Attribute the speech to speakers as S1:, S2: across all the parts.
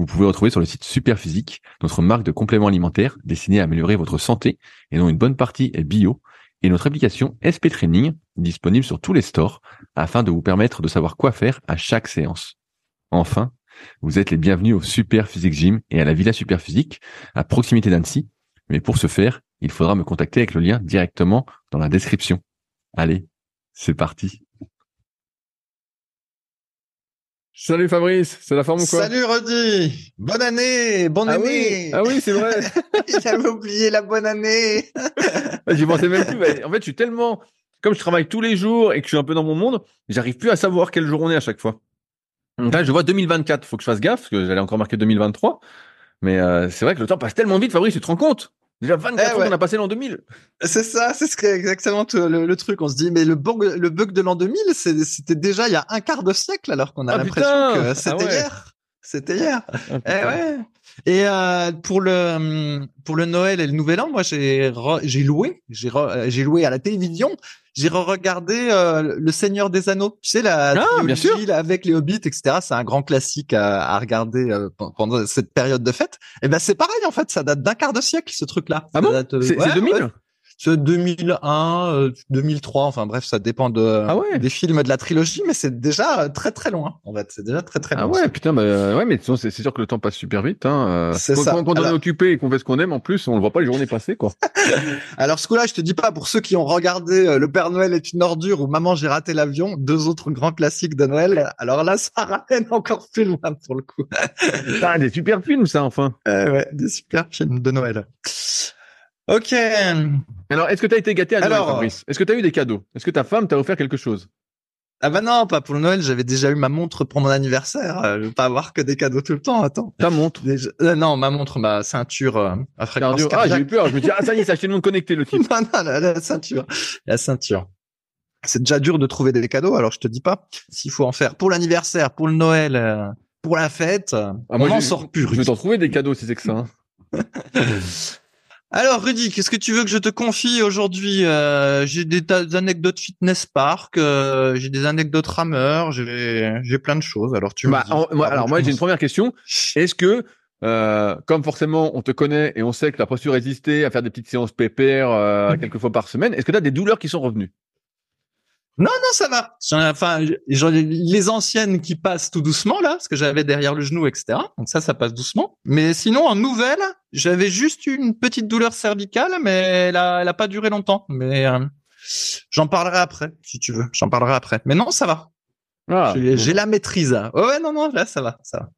S1: vous pouvez retrouver sur le site Superphysique notre marque de compléments alimentaires destinée à améliorer votre santé et dont une bonne partie est bio et notre application SP Training disponible sur tous les stores afin de vous permettre de savoir quoi faire à chaque séance. Enfin, vous êtes les bienvenus au Super Physique Gym et à la Villa Super Physique à proximité d'Annecy. Mais pour ce faire, il faudra me contacter avec le lien directement dans la description. Allez, c'est parti. Salut Fabrice, c'est la forme ou quoi?
S2: Salut Rudy, bonne année, bonne
S1: ah
S2: année.
S1: Oui. Ah oui, c'est vrai.
S2: J'avais oublié la bonne année.
S1: J'y pensais même plus. En fait, je suis tellement, comme je travaille tous les jours et que je suis un peu dans mon monde, j'arrive plus à savoir quel jour on est à chaque fois. Donc là, je vois 2024, faut que je fasse gaffe parce que j'allais encore marquer 2023. Mais euh, c'est vrai que le temps passe tellement vite, Fabrice, tu te rends compte? Déjà 24 eh ans qu'on a passé l'an 2000.
S2: C'est ça, c'est ce exactement le, le, truc. On se dit, mais le bug, le bug de l'an 2000, c'était déjà il y a un quart de siècle, alors qu'on a ah, l'impression que c'était ah hier. C'était hier. Ah, eh ouais. Et euh, pour le pour le Noël et le Nouvel An, moi j'ai j'ai loué, j'ai j'ai loué à la télévision j'ai regardé euh, Le Seigneur des Anneaux. Tu sais la
S1: ah, bien sûr.
S2: avec les hobbits, etc. C'est un grand classique à, à regarder euh, pendant cette période de fête. Et ben c'est pareil en fait, ça date d'un quart de siècle ce truc-là.
S1: Ah bon? C'est 2000
S2: c'est 2001, 2003, euh, enfin bref, ça dépend de ah ouais. des films de la trilogie, mais c'est déjà très très loin. En fait, c'est déjà très très
S1: ah
S2: loin.
S1: Ah ouais, putain, bah, ouais, mais c'est sûr que le temps passe super vite. Hein.
S2: C'est
S1: quand,
S2: ça.
S1: Quand, on est occupé et qu'on fait ce qu'on aime, en plus, on ne voit pas les journées passer, quoi.
S2: Alors ce coup-là, je te dis pas pour ceux qui ont regardé euh, Le Père Noël est une ordure ou Maman j'ai raté l'avion, deux autres grands classiques de Noël. Alors là, ça ramène encore plus loin pour le coup.
S1: ah, des super films, ça, enfin.
S2: Euh, ouais, des super films de Noël. Ok.
S1: Alors, est-ce que tu as été gâté à Noël, Fabrice? Est-ce que tu as eu des cadeaux? Est-ce que ta femme t'a offert quelque chose?
S2: Ah bah non, pas pour le Noël, j'avais déjà eu ma montre pour mon anniversaire. Euh, je veux pas avoir que des cadeaux tout le temps, attends.
S1: Ta montre?
S2: Euh, Non, ma montre, ma ceinture euh, à fréquence
S1: Ah, j'ai eu peur, je me dis, ah ça y est, acheté le monde connecté le type.
S2: non, non, la, ceinture, la ceinture. C'est déjà dur de trouver des cadeaux, alors je te dis pas s'il faut en faire pour l'anniversaire, pour le Noël, pour la fête. Ah, on moi, en sort plus.
S1: Je vais t'en trouver des cadeaux si c'est que ça. Hein.
S2: Alors Rudy, qu'est-ce que tu veux que je te confie aujourd'hui euh, J'ai des, anecdotes fitness park, euh, j'ai des anecdotes rameurs, j'ai plein de choses. Alors tu
S1: bah, moi, alors moi j'ai une première question. Est-ce que euh, comme forcément on te connaît et on sait que la posture résisté à faire des petites séances pépères euh, quelques fois par semaine, est-ce que tu as des douleurs qui sont revenues?
S2: Non, non, ça va. Enfin, les anciennes qui passent tout doucement là, parce que j'avais derrière le genou, etc. Donc ça, ça passe doucement. Mais sinon, en nouvelle, j'avais juste une petite douleur cervicale, mais elle a, elle a pas duré longtemps. Mais euh, j'en parlerai après, si tu veux. J'en parlerai après. Mais non, ça va. Ah, j'ai la maîtrise. ouais, non, non, là, ça va, ça va.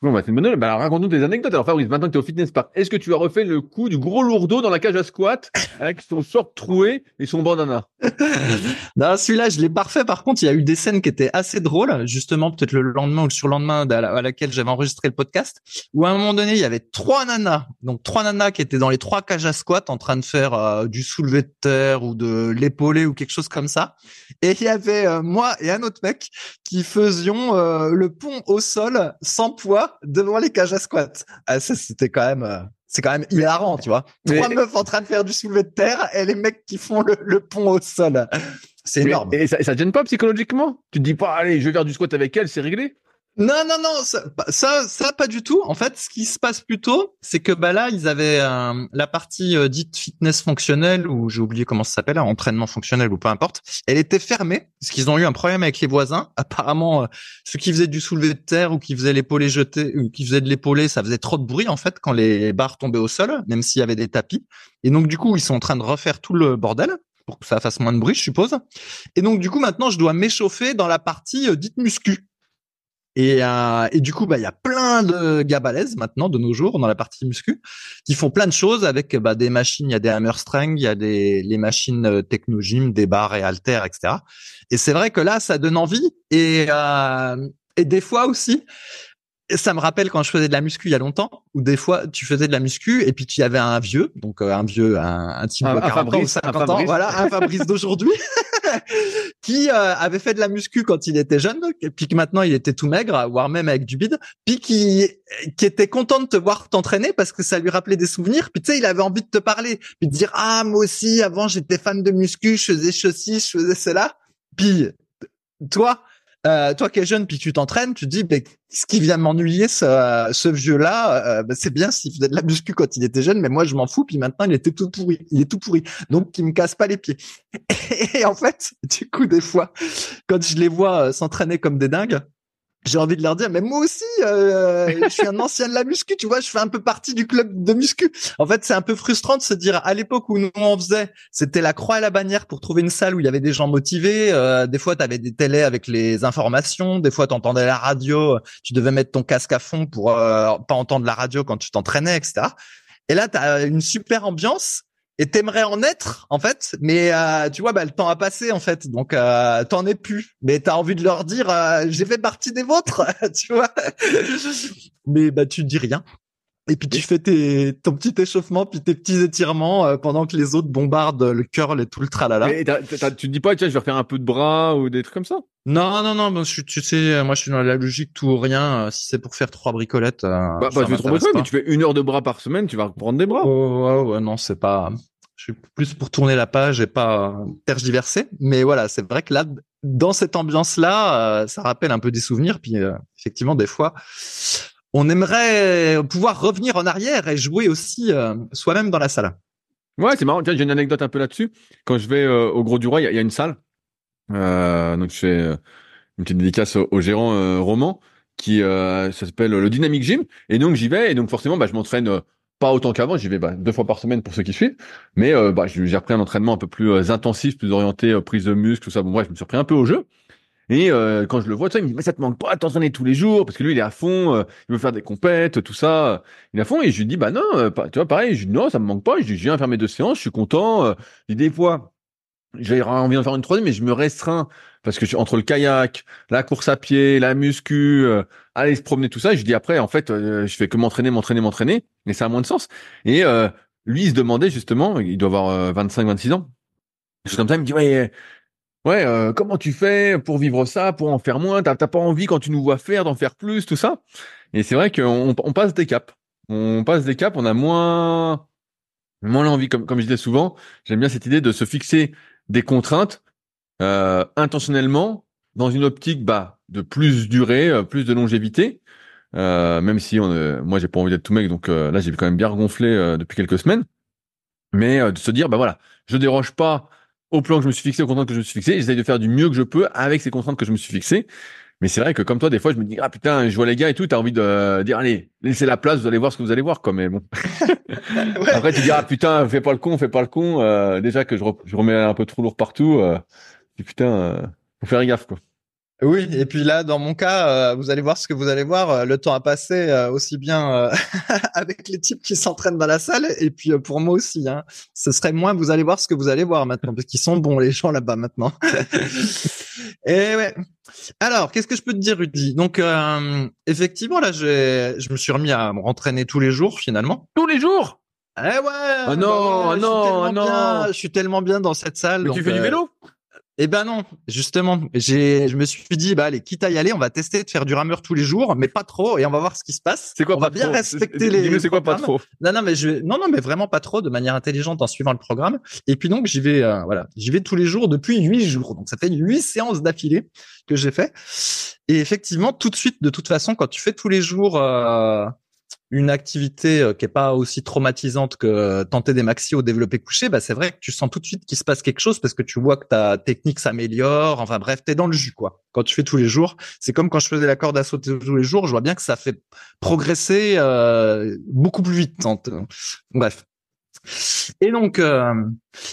S1: Bon, bah, c'est une bonne. Bah, raconte-nous des anecdotes. Alors, Fabrice, maintenant que tu es au fitness park, est-ce que tu as refait le coup du gros lourdeau dans la cage à squat avec son short troué et son bandana?
S2: non, celui-là, je l'ai parfait. Par contre, il y a eu des scènes qui étaient assez drôles. Justement, peut-être le lendemain ou le surlendemain à, laquelle j'avais enregistré le podcast, où à un moment donné, il y avait trois nanas. Donc, trois nanas qui étaient dans les trois cages à squat en train de faire euh, du soulevé de terre ou de l'épaulé ou quelque chose comme ça. Et il y avait euh, moi et un autre mec qui faisions euh, le pont au sol sans poids devant les cages à squat. Ah, ça, c'était quand même, euh, c'est quand même hilarant, tu vois. Trois meufs en train de faire du soulevé de terre et les mecs qui font le, pont au sol. C'est énorme.
S1: Et ça, ça te gêne pas psychologiquement? Tu te dis pas, allez, je vais faire du squat avec elle, c'est réglé?
S2: Non, non, non, ça, ça, ça, pas du tout. En fait, ce qui se passe plutôt, c'est que bah là, ils avaient euh, la partie euh, dite fitness fonctionnelle, ou j'ai oublié comment ça s'appelle, entraînement fonctionnel ou peu importe. Elle était fermée parce qu'ils ont eu un problème avec les voisins. Apparemment, euh, ceux qui faisaient du soulevé de terre ou qui faisaient l'épaulé jeté, ou qui faisaient de l'épaulé, ça faisait trop de bruit en fait quand les barres tombaient au sol, même s'il y avait des tapis. Et donc du coup, ils sont en train de refaire tout le bordel pour que ça fasse moins de bruit, je suppose. Et donc du coup, maintenant, je dois m'échauffer dans la partie dite muscu. Et, euh, et du coup, bah, il y a plein de gars balèzes maintenant de nos jours dans la partie muscu qui font plein de choses avec bah, des machines. Il y a des hammer strength, il y a des les machines euh, technogym, des barres et haltères, etc. Et c'est vrai que là, ça donne envie. Et euh, et des fois aussi, ça me rappelle quand je faisais de la muscu il y a longtemps, où des fois tu faisais de la muscu et puis tu avais un vieux, donc euh, un vieux, un, un type de 40 ans ou 50 ans, voilà, un Fabrice d'aujourd'hui, qui euh, avait fait de la muscu quand il était jeune, puis que maintenant il était tout maigre, voire même avec du bide, puis qui qui était content de te voir t'entraîner parce que ça lui rappelait des souvenirs, puis tu sais, il avait envie de te parler, puis de dire ah moi aussi avant j'étais fan de muscu, je faisais ceci, je faisais cela, puis toi euh, toi qui es jeune puis tu t'entraînes, tu te dis, mais ce qui vient m'ennuyer, ce, ce vieux-là, euh, bah, c'est bien s'il faisait de la muscu quand il était jeune, mais moi je m'en fous. Puis maintenant il était tout pourri, il est tout pourri, donc il me casse pas les pieds. Et en fait, du coup des fois, quand je les vois euh, s'entraîner comme des dingues, j'ai envie de leur dire, mais moi aussi, euh, je suis un ancien de la muscu, tu vois, je fais un peu partie du club de muscu. En fait, c'est un peu frustrant de se dire, à l'époque où nous on faisait, c'était la croix et la bannière pour trouver une salle où il y avait des gens motivés. Euh, des fois, tu avais des télés avec les informations. Des fois, tu entendais la radio. Tu devais mettre ton casque à fond pour euh, pas entendre la radio quand tu t'entraînais, etc. Et là, tu as une super ambiance et t'aimerais en être en fait? Mais euh, tu vois bah le temps a passé en fait. Donc euh, t'en es plus. Mais t'as envie de leur dire euh, j'ai fait partie des vôtres tu vois? Mais bah tu dis rien et puis tu fais tes ton petit échauffement puis tes petits étirements euh, pendant que les autres bombardent le curl et tout le tralala.
S1: Et tu te dis pas tiens je vais refaire un peu de bras ou des trucs comme ça?
S2: Non non non, je, tu sais moi je suis dans la logique tout ou rien. Euh, si c'est pour faire trois bricolettes. Euh,
S1: bah, bah je vais trop mais tu fais une heure de bras par semaine, tu vas reprendre des bras.
S2: Oh, ouais, ouais non c'est pas. Je suis plus pour tourner la page et pas tergiverser. Mais voilà c'est vrai que là dans cette ambiance là ça rappelle un peu des souvenirs puis effectivement des fois on aimerait pouvoir revenir en arrière et jouer aussi euh, soi-même dans la salle.
S1: Ouais, c'est marrant. J'ai une anecdote un peu là-dessus. Quand je vais euh, au Gros du Roi, il y, a une salle. Euh, donc je fais une petite dédicace au, gérant Roman qui s'appelle le Dynamic Gym. Et donc j'y vais et donc forcément, bah, je m'entraîne pas autant qu'avant. J'y vais bah, deux fois par semaine pour ceux qui suivent. Mais bah, j'ai repris un entraînement un peu plus intensif, plus orienté prise de muscle, tout ça. Bon je me suis repris un peu au jeu. Et euh, quand je le vois, tu il me dit mais ça te manque pas de t'entraîner tous les jours parce que lui il est à fond, euh, il veut faire des compètes, tout ça, il est à fond. Et je lui dis bah non, euh, tu vois pareil, je dis non ça me manque pas. Je dis je viens faire mes deux séances, je suis content. Euh, dis des fois j'ai envie d'en faire une troisième, mais je me restreins parce que je, entre le kayak, la course à pied, la muscu, aller se promener tout ça, je dis après en fait je fais que m'entraîner, m'entraîner, m'entraîner, mais ça a moins de sens. Et lui il se demandait justement, il doit avoir 25, 26 ans. Je comme ça, il me dit ouais Ouais, euh, comment tu fais pour vivre ça, pour en faire moins? T'as pas envie quand tu nous vois faire d'en faire plus, tout ça? Et c'est vrai qu'on on passe des caps. On passe des caps, on a moins moins l'envie, comme comme je disais souvent. J'aime bien cette idée de se fixer des contraintes euh, intentionnellement dans une optique bah de plus durée, euh, plus de longévité. Euh, même si on, moi j'ai pas envie d'être tout mec, donc là j'ai quand même bien gonflé depuis quelques semaines. Mais de se dire bah voilà, je déroge pas au plan que je me suis fixé, aux contraintes que je me suis fixé, j'essaye de faire du mieux que je peux avec ces contraintes que je me suis fixé. Mais c'est vrai que comme toi, des fois, je me dis ah putain, je vois les gars et tout, t'as envie de dire allez, laissez la place, vous allez voir ce que vous allez voir, quoi. Mais bon. Après, tu dis ah putain, fais pas le con, fais pas le con. Euh, déjà que je, je, remets un peu trop lourd partout. Euh, putain, euh, faut faire gaffe, quoi.
S2: Oui, et puis là, dans mon cas, euh, vous allez voir ce que vous allez voir. Euh, le temps a passé euh, aussi bien avec les types qui s'entraînent dans la salle, et puis pour moi aussi. Hein. Ce serait moins. Vous allez voir ce que vous allez voir maintenant, parce qu'ils sont bons les gens là-bas maintenant. et ouais. Alors, qu'est-ce que je peux te dire, Rudy? Donc, effectivement, là, je, je me suis remis à m'entraîner tous les jours finalement.
S1: Tous les jours?
S2: Eh ouais.
S1: Ah non, ah non, ah non.
S2: je suis tellement bien dans cette salle.
S1: Mais tu fais du vélo?
S2: Eh ben non, justement, j'ai, je me suis dit, bah allez, quitte à y aller, on va tester de faire du rameur tous les jours, mais pas trop, et on va voir ce qui se passe.
S1: C'est quoi
S2: On
S1: pas
S2: va bien respecter les.
S1: C'est quoi pas trop
S2: Non, non, mais je, vais- non, non, mais vraiment pas trop, de manière intelligente en suivant le programme. Et puis donc j'y vais, euh, voilà, j'y vais tous les jours depuis huit jours. Donc ça fait huit séances d'affilée que j'ai fait. Et effectivement, tout de suite, de toute façon, quand tu fais tous les jours euh, une activité euh, qui est pas aussi traumatisante que tenter des maxi au développé couché, bah c'est vrai que tu sens tout de suite qu'il se passe quelque chose parce que tu vois que ta technique s'améliore. Enfin bref, t'es dans le jus quoi. Quand tu fais tous les jours, c'est comme quand je faisais la corde à sauter tous les jours. Je vois bien que ça fait progresser euh, beaucoup plus vite. Bref. Et donc, euh,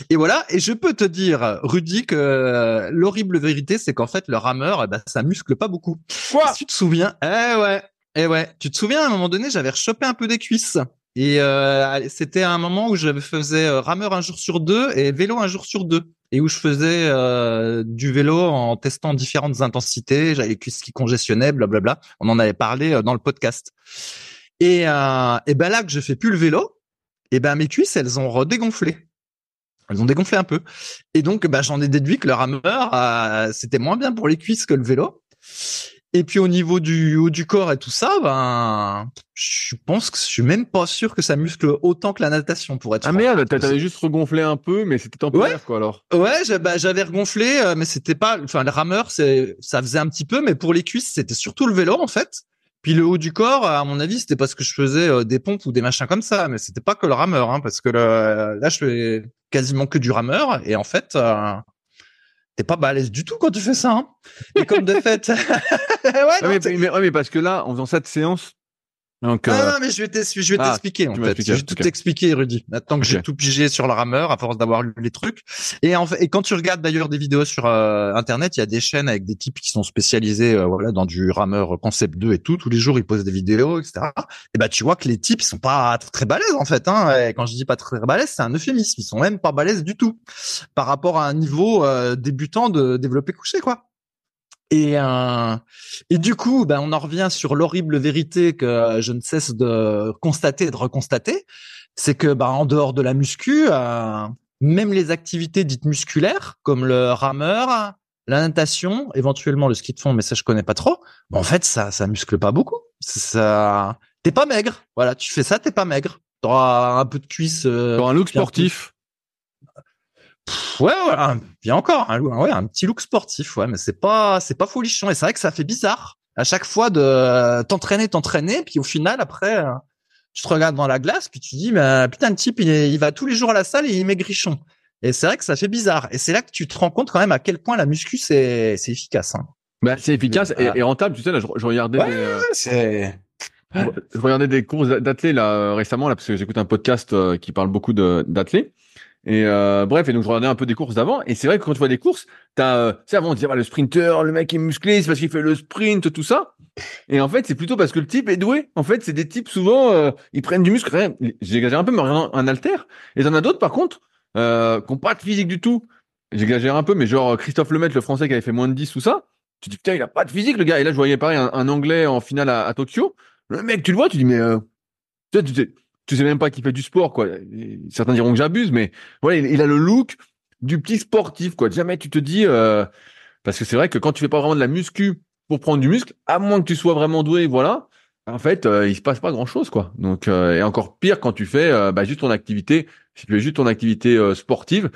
S2: et voilà. Et je peux te dire, Rudy, que euh, l'horrible vérité, c'est qu'en fait, le rameur, eh ben, ça muscle pas beaucoup.
S1: Quoi?
S2: Si tu te souviens, eh ouais, eh ouais. Tu te souviens, à un moment donné, j'avais rechopé un peu des cuisses. Et euh, c'était un moment où je faisais euh, rameur un jour sur deux et vélo un jour sur deux. Et où je faisais euh, du vélo en testant différentes intensités. J'avais les cuisses qui congestionnaient, blablabla. On en avait parlé euh, dans le podcast. Et, euh, et ben là que je fais plus le vélo, et ben mes cuisses, elles ont redégonflé. Elles ont dégonflé un peu. Et donc, bah, j'en ai déduit que le rameur, euh, c'était moins bien pour les cuisses que le vélo. Et puis au niveau du haut du corps et tout ça, ben, je pense que je suis même pas sûr que ça muscle autant que la natation pour être.
S1: Ah
S2: franc.
S1: merde, t'a- t'avais juste regonflé un peu, mais c'était temporaire quoi alors.
S2: Ouais, bah, j'avais regonflé, euh, mais c'était pas. Enfin, le rameur, c'est, ça faisait un petit peu, mais pour les cuisses, c'était surtout le vélo en fait. Puis le haut du corps, à mon avis, c'était parce que je faisais euh, des pompes ou des machins comme ça, mais c'était pas que le rameur, hein, parce que le- là, je fais quasiment que du rameur, et en fait, euh, t'es pas balèze du tout quand tu fais ça. Hein. Et comme de fait, ouais,
S1: Ah,
S2: non,
S1: mais,
S2: t'es-
S1: mais, ouais, mais parce que là, en faisant cette séance, donc
S2: Ah,
S1: euh,
S2: non, mais je vais
S1: ah,
S2: t'expliquer en fait. Je vais tout
S1: ok.
S2: expliquer, Rudy. Maintenant que j'ai tout pigé sur le rameur, à force d'avoir lu les trucs. Et en fait, et quand tu regardes d'ailleurs des vidéos sur euh, internet, il y a des chaînes avec des types qui sont spécialisés, euh, voilà, dans du rameur concept 2 et tout. Tous les jours, ils posent des vidéos, etc. Et ben, tu vois que les types ils sont pas très balèzes en fait. Hein. Et quand je dis pas très balèzes, c'est un euphémisme. Ils sont même pas balèzes du tout par rapport à un niveau débutant de développé couché, quoi. Et, euh, et du coup, ben, on en revient sur l'horrible vérité que je ne cesse de constater et de reconstater, c'est que ben, en dehors de la muscu, euh, même les activités dites musculaires, comme le rameur, la natation, éventuellement le ski de fond, mais ça je connais pas trop. ben, en fait, ça, ça muscle pas beaucoup. Ça, t'es pas maigre. Voilà, tu fais ça, t'es pas maigre. T'auras un peu de cuisse. euh,
S1: un look sportif.
S2: Pff, Ouais, ouais, un- bien encore, un, ouais, un petit look sportif, ouais, mais c'est pas, c'est pas folichon. Et c'est vrai que ça fait bizarre à chaque fois de euh, t'entraîner, t'entraîner, puis au final, après, euh, tu te regardes dans la glace, puis tu dis, bah, putain, le type, il, va tous les jours à la salle et il maigrichon. Et c'est vrai que ça fait bizarre. Et c'est là que tu te rends compte quand même à quel point la muscu c'est, c'est efficace. Hein.
S1: Bah, c'est efficace et,
S2: Ah.
S1: et rentable. Tu sais, là, je, je regardais,
S2: Ouais,
S1: des, euh,
S2: C'est.
S1: je regardais des courses d'athlètes là euh, récemment là parce que j'écoute un podcast euh, qui parle beaucoup de d'athlètes. Et euh, bref, et donc je regardais un peu des courses d'avant. Et c'est vrai que quand tu vois des courses, t'as, euh, sais, avant on disait ah, le sprinter, le mec est musclé, c'est parce qu'il fait le sprint, tout ça. Et en fait, c'est plutôt parce que le type est doué. En fait, c'est des types souvent, euh, ils prennent du muscle. J'exagère un peu, mais regardant un halter. Et t'en as d'autres par contre, euh, qui ont pas de physique du tout. J'exagère un peu, mais genre Christophe Lemaitre, le français qui avait fait moins de 10 ou ça. Tu dis putain, il a pas de physique le gars. Et là, je voyais pareil un, un anglais en finale à, Tokyo. Le mec, tu le vois, tu dis mais euh, tu tu tu sais même pas qu'il fait du sport quoi. Certains diront que j'abuse, mais ouais, il, a le look du petit sportif quoi. Jamais tu te dis euh, parce que c'est vrai que quand tu fais pas vraiment de la muscu pour prendre du muscle, à moins que tu sois vraiment doué, voilà. En fait, euh, il se passe pas grand chose quoi. Donc euh, et encore pire quand tu fais euh, bah, juste ton activité. Si tu fais juste ton activité sportive,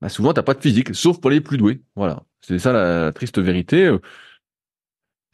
S1: bah, souvent t'as pas de physique, sauf pour les plus doués. Voilà, c'est ça la, triste vérité.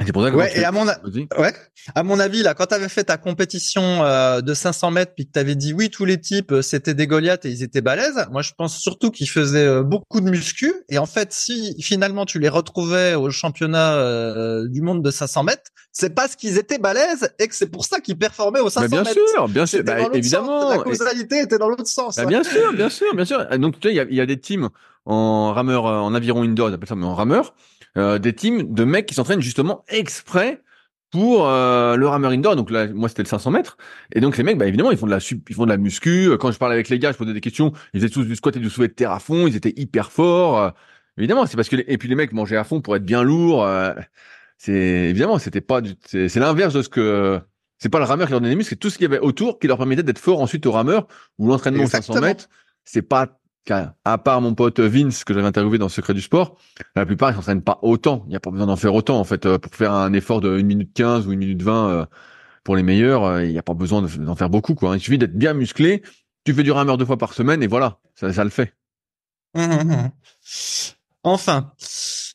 S1: Et C'est pour ça que
S2: Ouais, et à mon, a-
S1: Vas-y.
S2: Ouais. À mon avis, là, quand tu avais fait ta compétition euh, de 500 mètres, puis que tu avais dit oui, tous les types, euh, c'était des Goliaths et ils étaient balèzes, moi, je pense surtout qu'ils faisaient euh, beaucoup de muscu. Et en fait, si finalement tu les retrouvais au championnat euh, du monde de 500 mètres, c'est parce qu'ils étaient balèzes et que c'est pour ça qu'ils performaient aux 500
S1: Mais bien
S2: mètres.
S1: sûr, bien sûr,
S2: C'était
S1: bah,
S2: l'autre
S1: évidemment.
S2: sens. La
S1: Et-
S2: causalité était dans l'autre sens.
S1: Bah, bien sûr, bien sûr, bien sûr. Donc tu sais, il y a, y a des teams en rameur, euh, en aviron indoor, ils appellent ça, mais en rameur, euh, des teams de mecs qui s'entraînent justement exprès pour euh, le rameur indoor. Donc là, moi c'était le 500 mètres. Et donc les mecs, bah évidemment, ils font de la ils font de la muscu. Quand je parlais avec les gars, je posais des questions. Ils faisaient tous du squat et du soulevé de terre à fond. Ils étaient hyper forts. Euh, évidemment, c'est parce que les- et puis les mecs mangeaient à fond pour être bien lourds. euh, c'est évidemment, c'était pas du, c'est c'est l'inverse de ce que c'est pas le rameur qui leur donnait des muscles, c'est tout ce qu'il y avait autour qui leur permettait d'être fort ensuite au rameur ou l'entraînement aux 500
S2: Exactement.
S1: mètres. C'est pas à part mon pote Vince que j'avais interviewé dans Secret du Sport, la plupart ils s'entraînent pas autant. Il n'y a pas besoin d'en faire autant en fait euh, pour faire un effort de 1 minute 15 ou 1 minute 20 euh, pour les meilleurs. Euh, il n'y a pas besoin d'en faire beaucoup quoi. Il suffit d'être bien musclé. Tu fais du rameur deux fois par semaine et voilà, ça, ça le fait.
S2: Enfin.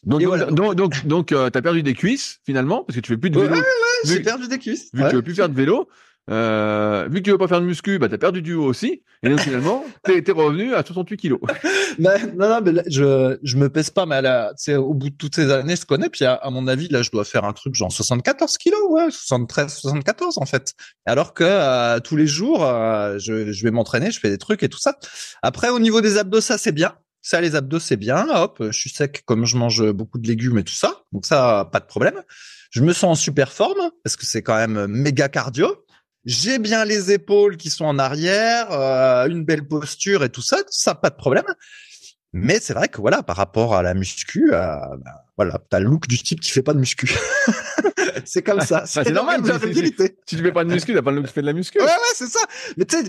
S1: Donc, donc, donc, t'as perdu des cuisses finalement parce que tu fais plus de vélo.
S2: Ouais, ouais, j'ai perdu des cuisses.
S1: Vu que tu veux plus faire de vélo, euh, vu que tu veux pas faire de muscu, bah t'as perdu du haut aussi. Et donc finalement, t'es es revenu à 68 kilos.
S2: bah, non, non, mais là, je je me pèse pas, mais là, au bout de toutes ces années, je connais. Puis à, mon avis, là, je dois faire un truc genre 74 kilos, ouais, 73, 74 en fait. Alors que euh, tous les jours, euh, je, je vais m'entraîner, je fais des trucs et tout ça. Après, au niveau des abdos, ça c'est bien. Ça, les abdos, c'est bien. Hop, je suis sec comme je mange beaucoup de légumes et tout ça. Donc ça, pas de problème. Je me sens en super forme parce que c'est quand même méga cardio. J'ai bien les épaules qui sont en arrière, euh, une belle posture et tout ça, ça pas de problème. Mais c'est vrai que voilà, par rapport à la muscu, euh, bah, voilà, t'as le look du type qui fait pas de muscu. c'est comme ça.
S1: Ah, c'est normal. Si tu fais pas de muscu, t'as pas le qui fait de la muscu.
S2: Ouais, ouais, c'est ça. Mais tu sais,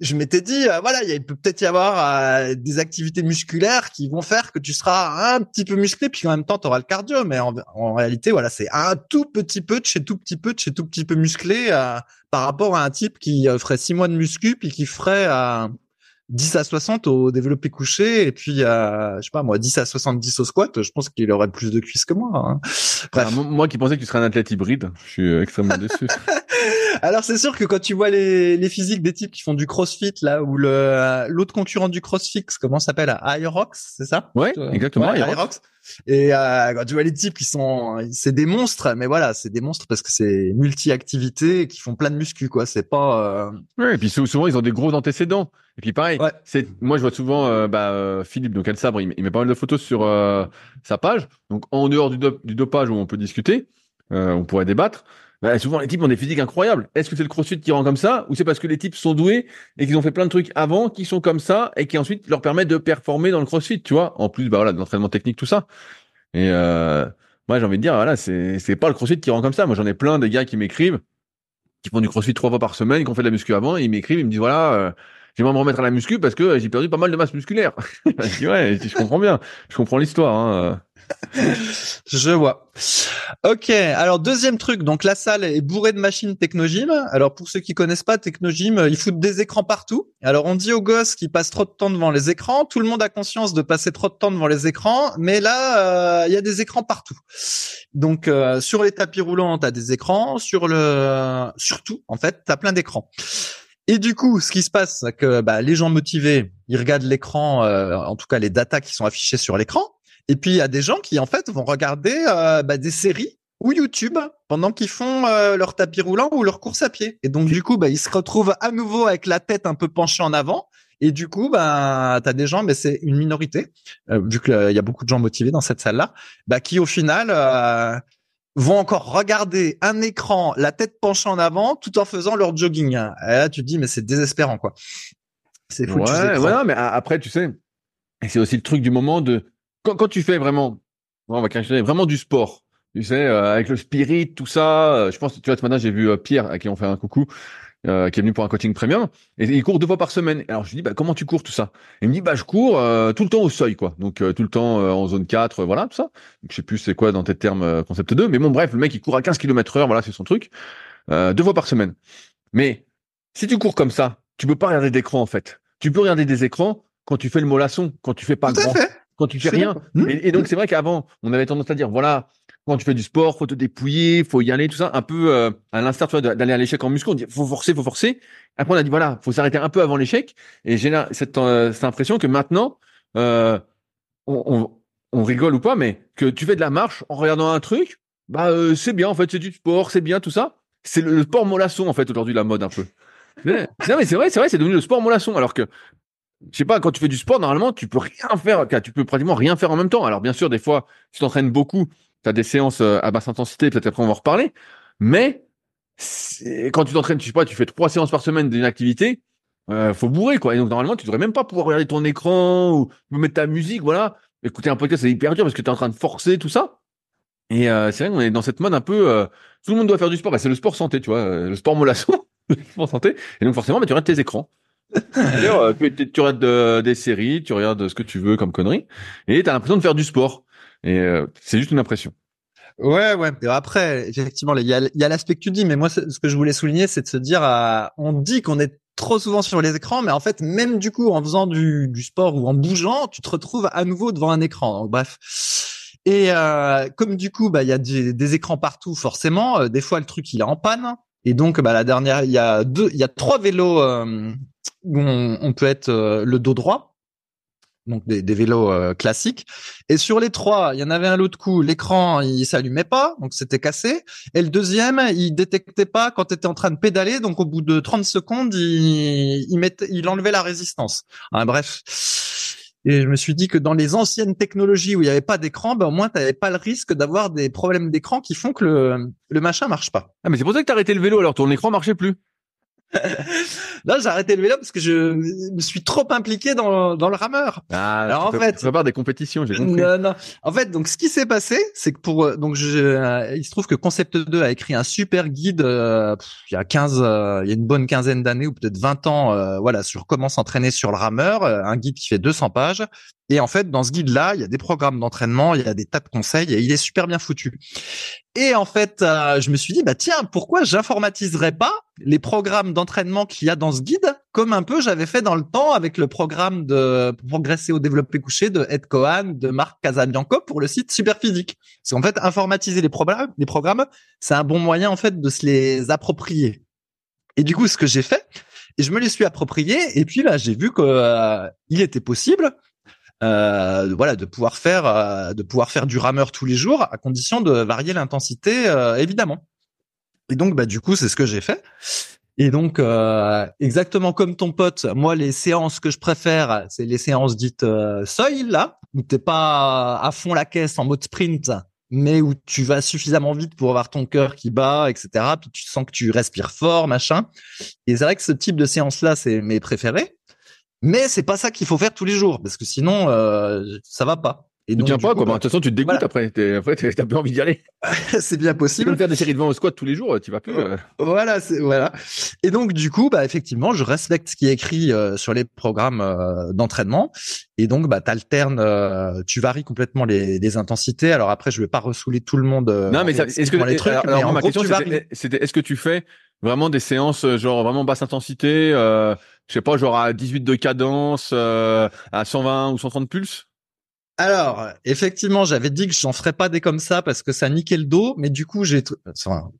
S2: je m'étais dit, euh, voilà, il peut peut-être y avoir euh, des activités musculaires qui vont faire que tu seras un petit peu musclé, puis en même temps, tu auras le cardio. Mais en, réalité, voilà, c'est un tout petit peu de chez tout petit peu de chez tout petit peu musclé euh, par rapport à un type qui ferait six mois de muscu, puis qui ferait 10 à 60 au développé couché et puis à, je sais pas moi 10 à 70 au squat, je pense qu'il aurait plus de cuisses que moi. Hein.
S1: Bref. moi qui pensais que tu serais un athlète hybride, je suis extrêmement déçu.
S2: Alors c'est sûr que quand tu vois les, les physiques des types qui font du CrossFit là ou le l'autre concurrent du CrossFit, comment s'appelle Aerox, c'est ça?
S1: Ouais, exactement.
S2: Ouais, Et euh, quand tu vois les types qui sont, c'est des monstres, mais voilà, c'est des monstres parce que c'est multi-activités qui font plein de muscu, quoi. C'est pas.
S1: Euh... Ouais, et puis souvent ils ont des gros antécédents. Et puis pareil, c'est moi je vois souvent euh, bah, euh, Philippe donc Sabre, il, il, met pas mal de photos sur euh, sa page. Donc en dehors du, du, dopage où on peut discuter, on pourrait débattre. Bah, souvent les types ont des physiques incroyables. Est-ce que c'est le CrossFit qui rend comme ça ou c'est parce que les types sont doués et qu'ils ont fait plein de trucs avant qui sont comme ça et qui ensuite leur permettent de performer dans le CrossFit, tu vois? En plus bah voilà, de l'entraînement technique tout ça. Et moi j'ai envie de dire voilà, c'est pas le CrossFit qui rend comme ça. Moi j'en ai plein des gars qui m'écrivent qui font du CrossFit trois fois par semaine, qui ont fait de la muscu avant, et ils m'écrivent, ils me disent voilà, j'aimerais me remettre à la muscu parce que j'ai perdu pas mal de masse musculaire. je dis, ouais, je comprends bien, je comprends l'histoire. Hein.
S2: je vois. Ok, alors deuxième truc, donc la salle est bourrée de machines Technogym. Alors pour ceux qui connaissent pas Technogym, ils foutent des écrans partout. Alors on dit aux gosses qui passent trop de temps devant les écrans, tout le monde a conscience de passer trop de temps devant les écrans, mais là euh, il y a des écrans partout. Donc euh, sur les tapis roulants, tu as des écrans, sur le surtout en fait, tu as plein d'écrans. Et du coup, ce qui se passe, c'est que bah, les gens motivés, ils regardent l'écran, euh, en tout cas les datas qui sont affichées sur l'écran. Et puis il y a des gens qui en fait vont regarder euh, bah, des séries ou YouTube pendant qu'ils font euh, leur tapis roulant ou leur course à pied. Et donc du coup, bah, ils se retrouvent à nouveau avec la tête un peu penchée en avant. Et du coup, bah, tu as des gens, mais c'est une minorité, vu qu'il y a beaucoup de gens motivés dans cette salle-là, bah, qui au final vont encore regarder un écran, la tête penchée en avant, tout en faisant leur jogging. Et là, tu te dis, mais c'est désespérant, quoi.
S1: C'est fou. Ouais, ouais, mais après, tu sais, c'est aussi le truc du moment de quand, quand tu fais vraiment, on va vraiment du sport. Tu sais, euh, avec le spirit, tout ça. Euh, je pense, tu vois, ce matin, j'ai vu euh, Pierre, à qui on fait un coucou. Euh, qui est venu pour un coaching premium et il court deux fois par semaine. Alors je lui dis bah comment tu cours tout ça? Il me dit bah je cours euh, tout le temps au seuil quoi. Donc euh, tout le temps en zone 4 voilà tout ça. Donc, je sais plus c'est quoi dans tes termes concept 2 mais bon bref, le mec il court à 15 km heure, voilà, c'est son truc. deux fois par semaine. Mais si tu cours comme ça, tu peux pas regarder d'écran en fait. Tu peux regarder des écrans quand tu fais le mollasson, quand tu fais pas grand, quand tu fais rien. Et, et, donc c'est vrai qu'avant, on avait tendance à dire voilà, quand tu fais du sport, faut te dépouiller, faut y aller, tout ça, un peu euh, à l'instar d'aller à l'échec en muscu, on dit faut forcer, faut forcer. Après on a dit voilà, faut s'arrêter un peu avant l'échec. Et j'ai cette, euh, cette impression que maintenant, euh, on, rigole ou pas, mais que tu fais de la marche en regardant un truc, bah c'est bien en fait, c'est du sport, c'est bien tout ça. C'est le, sport mollasson en fait aujourd'hui la mode un peu. non mais c'est vrai, c'est vrai, c'est devenu le sport mollasson alors que je sais pas, quand tu fais du sport, normalement, tu peux rien faire, tu peux pratiquement rien faire en même temps. Alors, bien sûr, des fois, tu t'entraînes beaucoup, tu as des séances euh, à basse intensité, peut-être après on va en reparler, mais quand tu t'entraînes, tu sais pas, tu fais trois séances par semaine d'une activité, euh, faut bourrer quoi. Et donc normalement, tu devrais même pas pouvoir regarder ton écran ou mettre ta musique, voilà. Écouter un podcast, c'est hyper dur parce que tu es en train de forcer tout ça. Et euh, c'est vrai qu'on est dans cette mode un peu, euh, tout le monde doit faire du sport. Bah, c'est le sport santé, tu vois, le sport mollasson, le sport santé. Et donc forcément, bah, tu regardes tes écrans. D'ailleurs, tu, tu regardes des séries, tu regardes ce que tu veux comme conneries, et t'as l'impression de faire du sport. Et euh, c'est juste une impression.
S2: Ouais, ouais. Et après, effectivement, il y a, y a l'aspect que tu dis, mais moi, ce que je voulais souligner, c'est de se dire, euh, on dit qu'on est trop souvent sur les écrans, mais en fait, même du coup, en faisant du, du sport ou en bougeant, tu te retrouves à nouveau devant un écran. Donc, bref. Et euh, comme du coup, bah, il y a des, écrans partout, forcément. Euh, des fois, le truc il est en panne. Et donc, bah, la dernière, il y a deux, il y a trois vélos euh, où on, on, peut être le dos droit donc des, des vélos euh, classiques. Et sur les trois, il y en avait un l'autre coup, l'écran il s'allumait pas, donc c'était cassé. Et le deuxième, il détectait pas quand tu étais en train de pédaler, donc au bout de 30 secondes, il, il, mettait, il enlevait la résistance. Hein, bref. Et je me suis dit que dans les anciennes technologies où il n'y avait pas d'écran, ben au moins tu n'avais pas le risque d'avoir des problèmes d'écran qui font que le, le machin marche pas.
S1: Ah mais c'est pour ça que tu arrêté le vélo alors ton écran marchait plus.
S2: Là, j'ai arrêté le vélo parce que je me suis trop impliqué dans, dans le rameur.
S1: Ah, Alors en fait, tu des compétitions, j'ai compris.
S2: Non, non. En fait, donc ce qui s'est passé, c'est que pour donc je, euh, il se trouve que Concept 2 a écrit un super guide euh, il y a 15 euh, il y a une bonne quinzaine d'années ou peut-être 20 ans voilà, sur comment s'entraîner sur le rameur, un guide qui fait 200 pages et en fait, dans ce guide-là, il y a des programmes d'entraînement, il y a des tas de conseils et il est super bien foutu. Et en fait, euh, je me suis dit, bah tiens, pourquoi j'informatiserais pas les programmes d'entraînement qu'il y a dans ce guide, comme un peu j'avais fait dans le temps avec le programme de progresser au développé couché de Ed Cohen, de Marc Casabianco pour le site Superphysique. Parce qu'en fait, informatiser les programmes, les programmes, c'est un bon moyen en fait de se les approprier. Et du coup, ce que j'ai fait, et je me les suis appropriés, et puis là, j'ai vu qu'il euh, était possible euh, voilà, de pouvoir faire, euh, de pouvoir faire du rameur tous les jours, à condition de varier l'intensité, euh, évidemment. Et donc, bah, du coup, c'est ce que j'ai fait. Et donc, euh, exactement comme ton pote, moi, les séances que je préfère, c'est les séances dites seuil, là, où t'es pas à fond la caisse en mode sprint, mais où tu vas suffisamment vite pour avoir ton cœur qui bat, etc. Puis tu sens que tu respires fort, machin. Et c'est vrai que ce type de séance-là, c'est mes préférés. Mais c'est pas ça qu'il faut faire tous les jours parce que sinon euh, ça va pas.
S1: Et donc, tiens pas quoi. Bah, de toute façon, tu te dégoûtes après. T'es, après, t'as plus envie d'y aller.
S2: c'est bien possible.
S1: Tu faire des séries de vent au squat tous les jours, tu vas plus. Euh.
S2: Voilà, c'est voilà. Et donc du coup, bah effectivement, je respecte ce qui est écrit euh, sur les programmes euh, d'entraînement. Et donc, bah t'alternes, euh, tu varies complètement les, les, intensités. Alors après, je vais pas ressouler tout le monde.
S1: non, mais est-ce que les trucs alors, alors, ma question, c'était, est-ce que tu fais vraiment des séances genre vraiment basse intensité? je sais pas, genre à 18 de cadence, euh, à 120 ou 130 pulses?
S2: Alors, effectivement, j'avais dit que j'en ferais pas des comme ça parce que ça niquait le dos, mais du coup, j'ai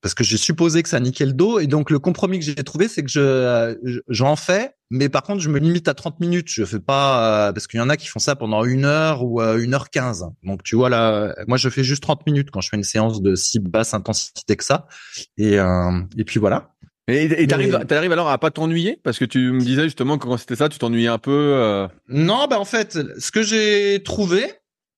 S2: parce que j'ai supposé que ça niquait le dos et donc le compromis que j'ai trouvé, c'est que je j'en fais, mais par contre, je me limite à 30 minutes. Je fais pas euh, parce qu'il y en a qui font ça pendant une heure ou euh, une heure quinze. Donc tu vois là, moi je fais juste 30 minutes quand je fais une séance de si basse intensité que ça. Et et puis voilà.
S1: Et t'arrives, t'arrives alors à pas t'ennuyer? Parce que tu me disais justement que quand c'était ça, tu t'ennuyais un peu. Euh...
S2: Non, bah en fait, ce que j'ai trouvé,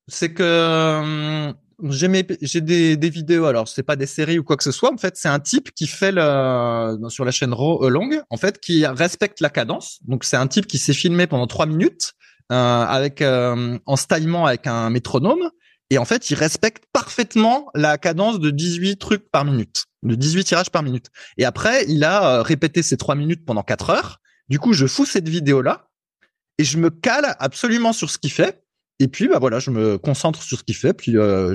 S2: c'est que euh, j'ai j'ai des, des vidéos. Alors c'est pas des séries ou quoi que ce soit. En fait, c'est un type qui fait le sur la chaîne Raw Long, en fait, qui respecte la cadence. Donc c'est un type qui s'est filmé pendant trois minutes euh, avec euh, en stylement avec un métronome et en fait, il respecte parfaitement la cadence de 18 trucs par minute, de 18 tirages par minute. Et après, il a euh, répété ces trois minutes pendant quatre heures. Du coup, je fous cette vidéo-là et je me cale absolument sur ce qu'il fait. Et puis, bah voilà, je me concentre sur ce qu'il fait. Puis, euh,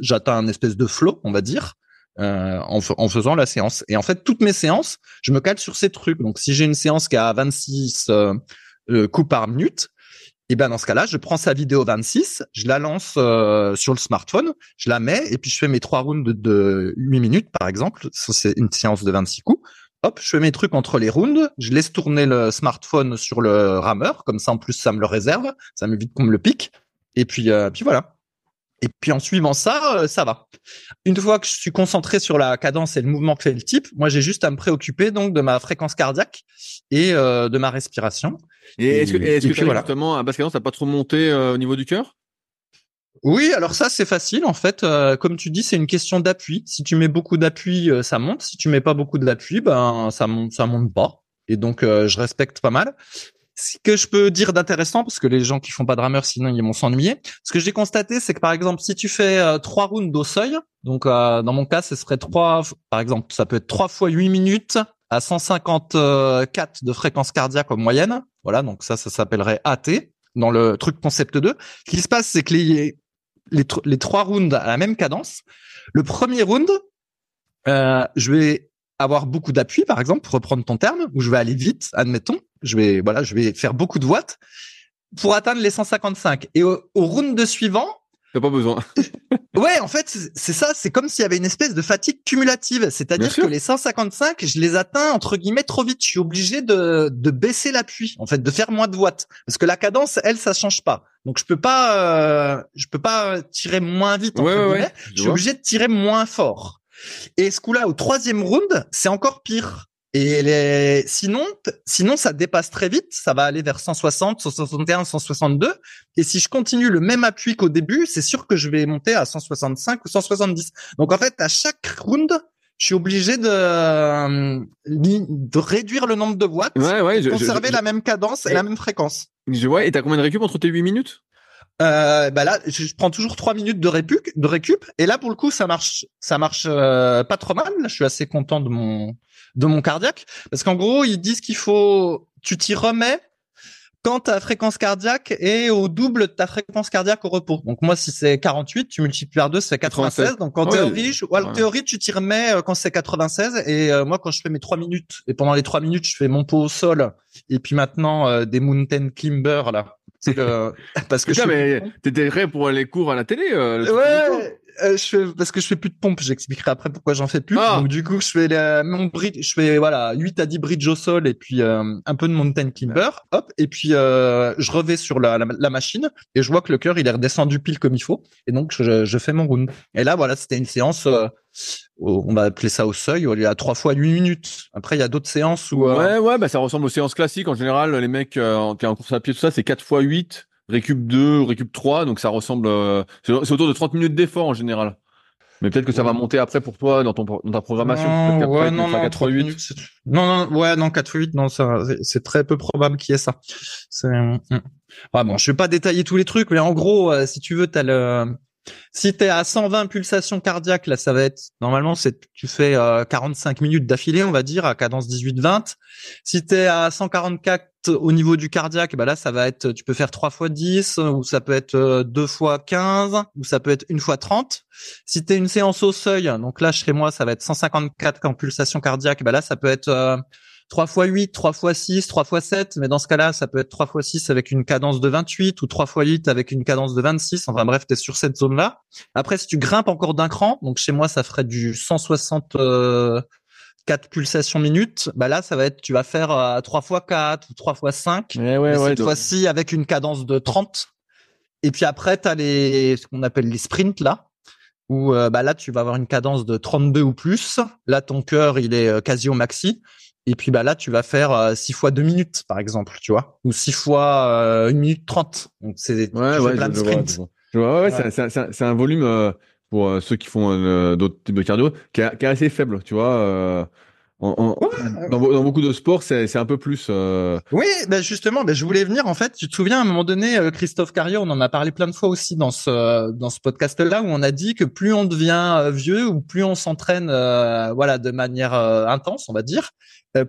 S2: j'atteins un espèce de flow, on va dire, euh, en, faisant la séance. Et en fait, toutes mes séances, je me cale sur ces trucs. Donc, si j'ai une séance qui a 26 euh, coups par minute, et ben dans ce cas-là, je prends sa vidéo 26, je la lance euh, sur le smartphone, je la mets et puis je fais mes trois rounds de, de 8 minutes par exemple, c'est une séance de 26 coups. Hop, je fais mes trucs entre les rounds, je laisse tourner le smartphone sur le rameur, comme ça en plus ça me le réserve, ça m'évite qu'on me le pique. Et puis euh, puis voilà. Et puis en suivant ça, euh, ça va. Une fois que je suis concentré sur la cadence et le mouvement que fait le type, moi j'ai juste à me préoccuper donc de ma fréquence cardiaque et de ma respiration.
S1: Et, est-ce que, est-ce que voilà. justement, basse cadence, t'as pas trop monté euh, au niveau du cœur?
S2: Oui, alors ça c'est facile en fait. Euh, comme tu dis, c'est une question d'appui. Si tu mets beaucoup d'appui, euh, ça monte. Si tu mets pas beaucoup d'appui, ben ça monte, ça monte pas. Et donc je respecte pas mal. Ce que je peux dire d'intéressant, parce que les gens qui font pas de rameur, sinon ils vont s'ennuyer. Ce que j'ai constaté, c'est que par exemple, si tu fais trois rounds au seuil, donc dans mon cas, ce serait trois, par exemple, ça peut être trois fois huit minutes à 154 de fréquence cardiaque en moyenne. Voilà, donc ça, ça s'appellerait AT dans le truc concept 2. Ce qui se passe, c'est que les, les, trois rounds à la même cadence. Le premier round, euh, je vais avoir beaucoup d'appui, par exemple, pour reprendre ton terme, où je vais aller vite, admettons. Je vais, voilà, je vais faire beaucoup de watts pour atteindre les 155. Et au, au round de suivant,
S1: T'as pas besoin.
S2: ouais, en fait, c'est ça. C'est comme s'il y avait une espèce de fatigue cumulative. C'est-à-dire que les 155, je les atteins entre guillemets trop vite. Je suis obligé de, de baisser l'appui, en fait, de faire moins de watts, parce que la cadence, elle, ça change pas. Donc je peux pas, euh, je peux pas tirer moins vite. Entre
S1: ouais,
S2: guillemets.
S1: ouais,
S2: je suis obligé de tirer moins fort. Et ce coup-là, au troisième round, c'est encore pire. Et les... sinon, sinon, ça dépasse très vite. Ça va aller vers 160, 161, 162. Et si je continue le même appui qu'au début, c'est sûr que je vais monter à 165 ou 170. Donc, en fait, à chaque round, je suis obligé de, de réduire le nombre de watts,
S1: ouais, ouais,
S2: je, conserver
S1: je,
S2: la même cadence et, et la même fréquence.
S1: Je vois. Et t'as combien de récup entre tes 8 minutes?
S2: Euh, bah là, je prends toujours trois minutes de récup, de récup, et là pour le coup, ça marche, ça marche euh, pas trop mal. Je suis assez content de mon de mon cardiaque, parce qu'en gros, ils disent qu'il faut, tu t'y remets quand ta fréquence cardiaque est au double de ta fréquence cardiaque au repos. Donc moi, si c'est 48, tu multiplies par 2, c'est 96. 96. Donc en ouais, théorie, je, ouais. en théorie, tu t'y remets quand c'est 96. Et euh, moi, quand je fais mes trois minutes, et pendant les trois minutes, je fais mon pot au sol, et puis maintenant euh, des mountain climbers là. Le
S1: parce que Putain, je mais t'étais prêt pour les cours à la télé. Euh,
S2: ouais. Euh, je fais, parce que je fais plus de pompe, j'expliquerai après pourquoi j'en fais plus. Ah. Donc du coup, je fais la, mon bridge, je fais voilà 8 à 10 bridge au sol et puis euh, un peu de mountain climber, hop, et puis euh, je revais sur la, la, la, machine et je vois que le cœur il est redescendu pile comme il faut et donc je, je fais mon round. Et là voilà, c'était une séance euh, on va appeler ça au seuil, il y a trois fois 8 minutes. Après, il y a d'autres séances où... Euh...
S1: Ouais, ouais, bah, ça ressemble aux séances classiques. En général, les mecs euh, en, en course à pied, tout ça, c'est 4 fois 8, récup 2, récup 3. Donc, ça ressemble... Euh, c'est autour de 30 minutes d'effort en général. Mais peut-être que ça va monter après pour toi dans ton dans ta programmation.
S2: Non, ouais, non, non, 4 8. Minutes, non, non, ouais, non, 4 fois 8, non, ça, c'est très peu probable qu'il y ait ça. C'est, ah bon, je vais pas détailler tous les trucs, mais en gros, euh, si tu veux, t'as le, si tu es à 120 pulsations cardiaques, là, ça va être normalement c'est tu fais euh, 45 minutes d'affilée, on va dire à cadence 18-20. Si tu es à 144 au niveau du cardiaque, bah là ça va être tu peux faire 3 fois 10 ou ça peut être 2 fois 15 ou ça peut être une fois 30. Si tu es une séance au seuil, donc là chez moi ça va être 154 en pulsation cardiaque, bah là ça peut être euh, 3 x 8, 3 x 6, 3 x 7, mais dans ce cas-là, ça peut être 3 x 6 avec une cadence de 28 ou 3 x 8 avec une cadence de 26. Enfin bref, tu es sur cette zone-là. Après, si tu grimpes encore d'un cran, donc chez moi, ça ferait du 164 pulsations minutes, bah là, ça va être, tu vas faire euh, 3 x 4 ou 3 x 5.
S1: Ouais,
S2: cette
S1: donc...
S2: fois-ci, avec une cadence de 30. Et puis après, tu as les, ce qu'on appelle les sprints, là où euh, bah là tu vas avoir une cadence de 32 ou plus. Là ton cœur il est euh, quasi au maxi. Et puis bah là, tu vas faire euh, 6 fois 2 minutes, par exemple, tu vois, ou 6 fois euh, 1 minute 30. Donc c'est
S1: ouais, ouais, plein de sprints. Ouais, ouais, ouais. c'est un volume euh, pour euh, ceux qui font euh, d'autres types de cardio qui est, qui est assez faible, tu vois. Euh,
S2: Ouais.
S1: dans, dans beaucoup de sports, c'est, un peu plus. euh,
S2: Oui, ben justement, ben je voulais venir. En fait, tu te souviens à un moment donné, euh, Christophe Cario, on en a parlé plein de fois aussi dans ce dans ce podcast-là, où on a dit que plus on devient vieux ou plus on s'entraîne, euh, voilà, de manière euh, intense, on va dire,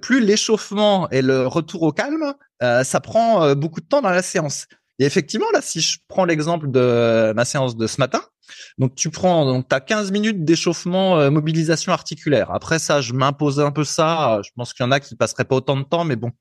S2: plus l'échauffement et le retour au calme, ça prend beaucoup de temps dans la séance. Et effectivement, là, si je prends l'exemple de ma séance de ce matin, donc tu prends, donc t'as 15 minutes d'échauffement, euh, mobilisation articulaire. Après ça, je m'impose un peu ça. Je pense qu'il y en a qui passeraient pas autant de temps, mais bon.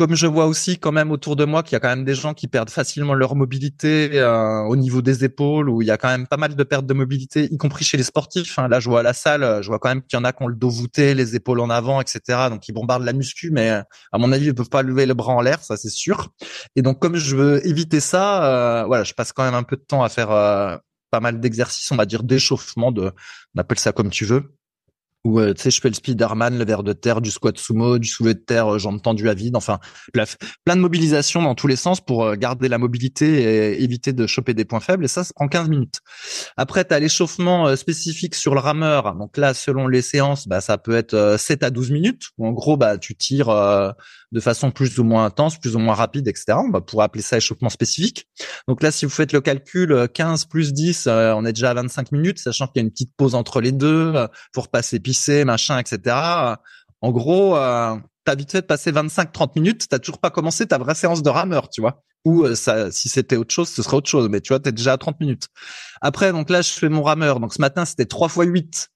S2: Comme je vois aussi quand même autour de moi qu'il y a quand même des gens qui perdent facilement leur mobilité euh, au niveau des épaules, où il y a quand même pas mal de pertes de mobilité, y compris chez les sportifs. Hein. Là, je vois à la salle, je vois quand même qu'il y en a qui ont le dos voûté, les épaules en avant, etc. Donc ils bombardent la muscu, mais à mon avis, ils peuvent pas lever le bras en l'air, ça c'est sûr. Et donc comme je veux éviter ça, euh, voilà, je passe quand même un peu de temps à faire euh, pas mal d'exercices, on va dire d'échauffement, de, on appelle ça comme tu veux. Ou euh, tu sais, je fais le Spiderman, le verre de terre, du squat sumo, du soulevé de terre, euh, jambes tendues à vide. Enfin, plein de mobilisation dans tous les sens pour euh, garder la mobilité et éviter de choper des points faibles. Et ça, ça prend 15 minutes. Après, tu as l'échauffement euh, spécifique sur le rameur. Donc là, selon les séances, bah, ça peut être euh, 7 à 12 minutes. Où en gros, bah, tu tires de façon plus ou moins intense, plus ou moins rapide, etc. On va pouvoir appeler ça échauffement spécifique. Donc là, si vous faites le calcul, euh, 15 plus 10, euh, on est déjà à 25 minutes, sachant qu'il y a une petite pause entre les deux, euh, pour passer pisser, machin, etc. En gros, euh, t'as vite fait de passer 25-30 minutes, t'as toujours pas commencé ta vraie séance de rameur, tu vois. Ou euh, ça, si c'était autre chose, ce serait autre chose. Mais tu vois, t'es déjà à 30 minutes. Après, donc là, je fais mon rameur. Donc ce matin, c'était 3 fois 8.